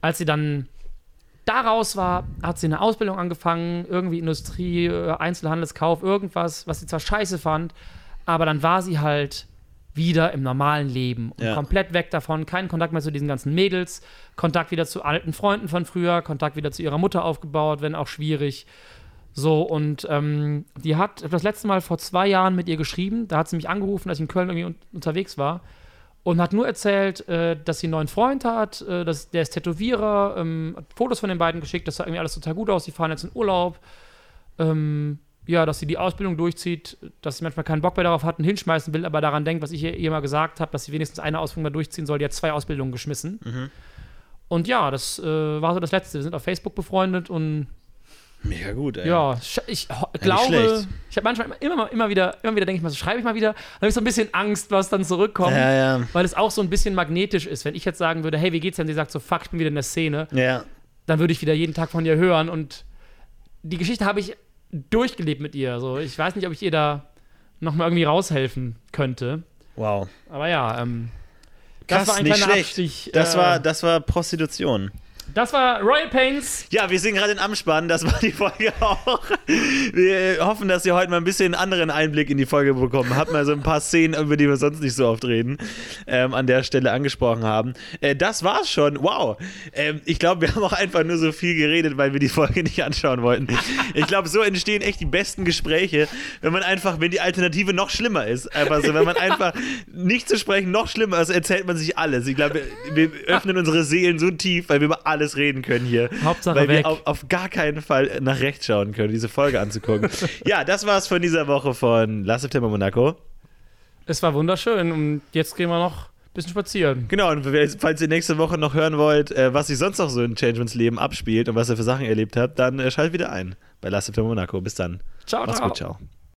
als sie dann da raus war, hat sie eine Ausbildung angefangen, irgendwie Industrie, äh, Einzelhandelskauf, irgendwas, was sie zwar scheiße fand, aber dann war sie halt wieder im normalen Leben und Ja. komplett weg davon, keinen Kontakt mehr zu diesen ganzen Mädels, Kontakt wieder zu alten Freunden von früher, Kontakt wieder zu ihrer Mutter aufgebaut, wenn auch schwierig. So, und ähm, die hat das letzte Mal vor zwei Jahren mit ihr geschrieben. Da hat sie mich angerufen, als ich in Köln irgendwie un unterwegs war. Und hat nur erzählt, äh, dass sie einen neuen Freund hat, äh, dass, der ist Tätowierer, ähm, hat Fotos von den beiden geschickt, das sah irgendwie alles total gut aus. Die fahren jetzt in Urlaub. Ähm, ja, dass sie die Ausbildung durchzieht, dass sie manchmal keinen Bock mehr darauf hat und hinschmeißen will, aber daran denkt, was ich ihr, ihr mal gesagt habe, dass sie wenigstens eine Ausbildung da durchziehen soll. Die hat zwei Ausbildungen geschmissen. Und ja, das äh, war so das Letzte. Wir sind auf Facebook befreundet und Mega gut, ey. ja, ich glaube, schlecht. ich habe manchmal immer, immer, immer wieder, immer wieder denke ich mal, so schreibe ich mal wieder, dann habe ich so ein bisschen Angst, was dann zurückkommt, Ja, ja. weil es auch so ein bisschen magnetisch ist. Wenn ich jetzt sagen würde, hey, wie geht's denn? Sie sagt so, fuck, ich bin wieder in der Szene, Ja. dann würde ich wieder jeden Tag von ihr hören und die Geschichte habe ich durchgelebt mit ihr. So, ich weiß nicht, ob ich ihr da nochmal irgendwie raushelfen könnte. Wow. Aber ja, ähm, Krass, das war ein nicht schlecht. Abstich. Das, äh, war, das war Prostitution. Das war Royal Pains. Ja, wir sind gerade in Amspann, das war die Folge auch. Wir hoffen, dass ihr heute mal ein bisschen anderen Einblick in die Folge bekommen habt. Mal so ein paar Szenen, über die wir sonst nicht so oft reden, ähm, an der Stelle angesprochen haben. Äh, das war's schon. Wow. Ähm, ich glaube, wir haben auch einfach nur so viel geredet, weil wir die Folge nicht anschauen wollten. Ich glaube, so entstehen echt die besten Gespräche, wenn man einfach, wenn die Alternative noch schlimmer ist. Einfach so, wenn man einfach nicht zu sprechen noch schlimmer ist, erzählt man sich alles. Ich glaube, wir öffnen unsere Seelen so tief, weil wir über alles reden können hier. Hauptsache weil weg. wir auf, auf gar keinen Fall nach rechts schauen können, diese Folge anzugucken. ja, das war's von dieser Woche von Last September Monaco. Es war wunderschön und jetzt gehen wir noch ein bisschen spazieren. Genau, und falls ihr nächste Woche noch hören wollt, äh, was sich sonst noch so in Changemans Leben abspielt und was ihr für Sachen erlebt habt, dann äh, schaltet wieder ein bei Last September Monaco. Bis dann. Ciao, Macht's ciao. gut, ciao.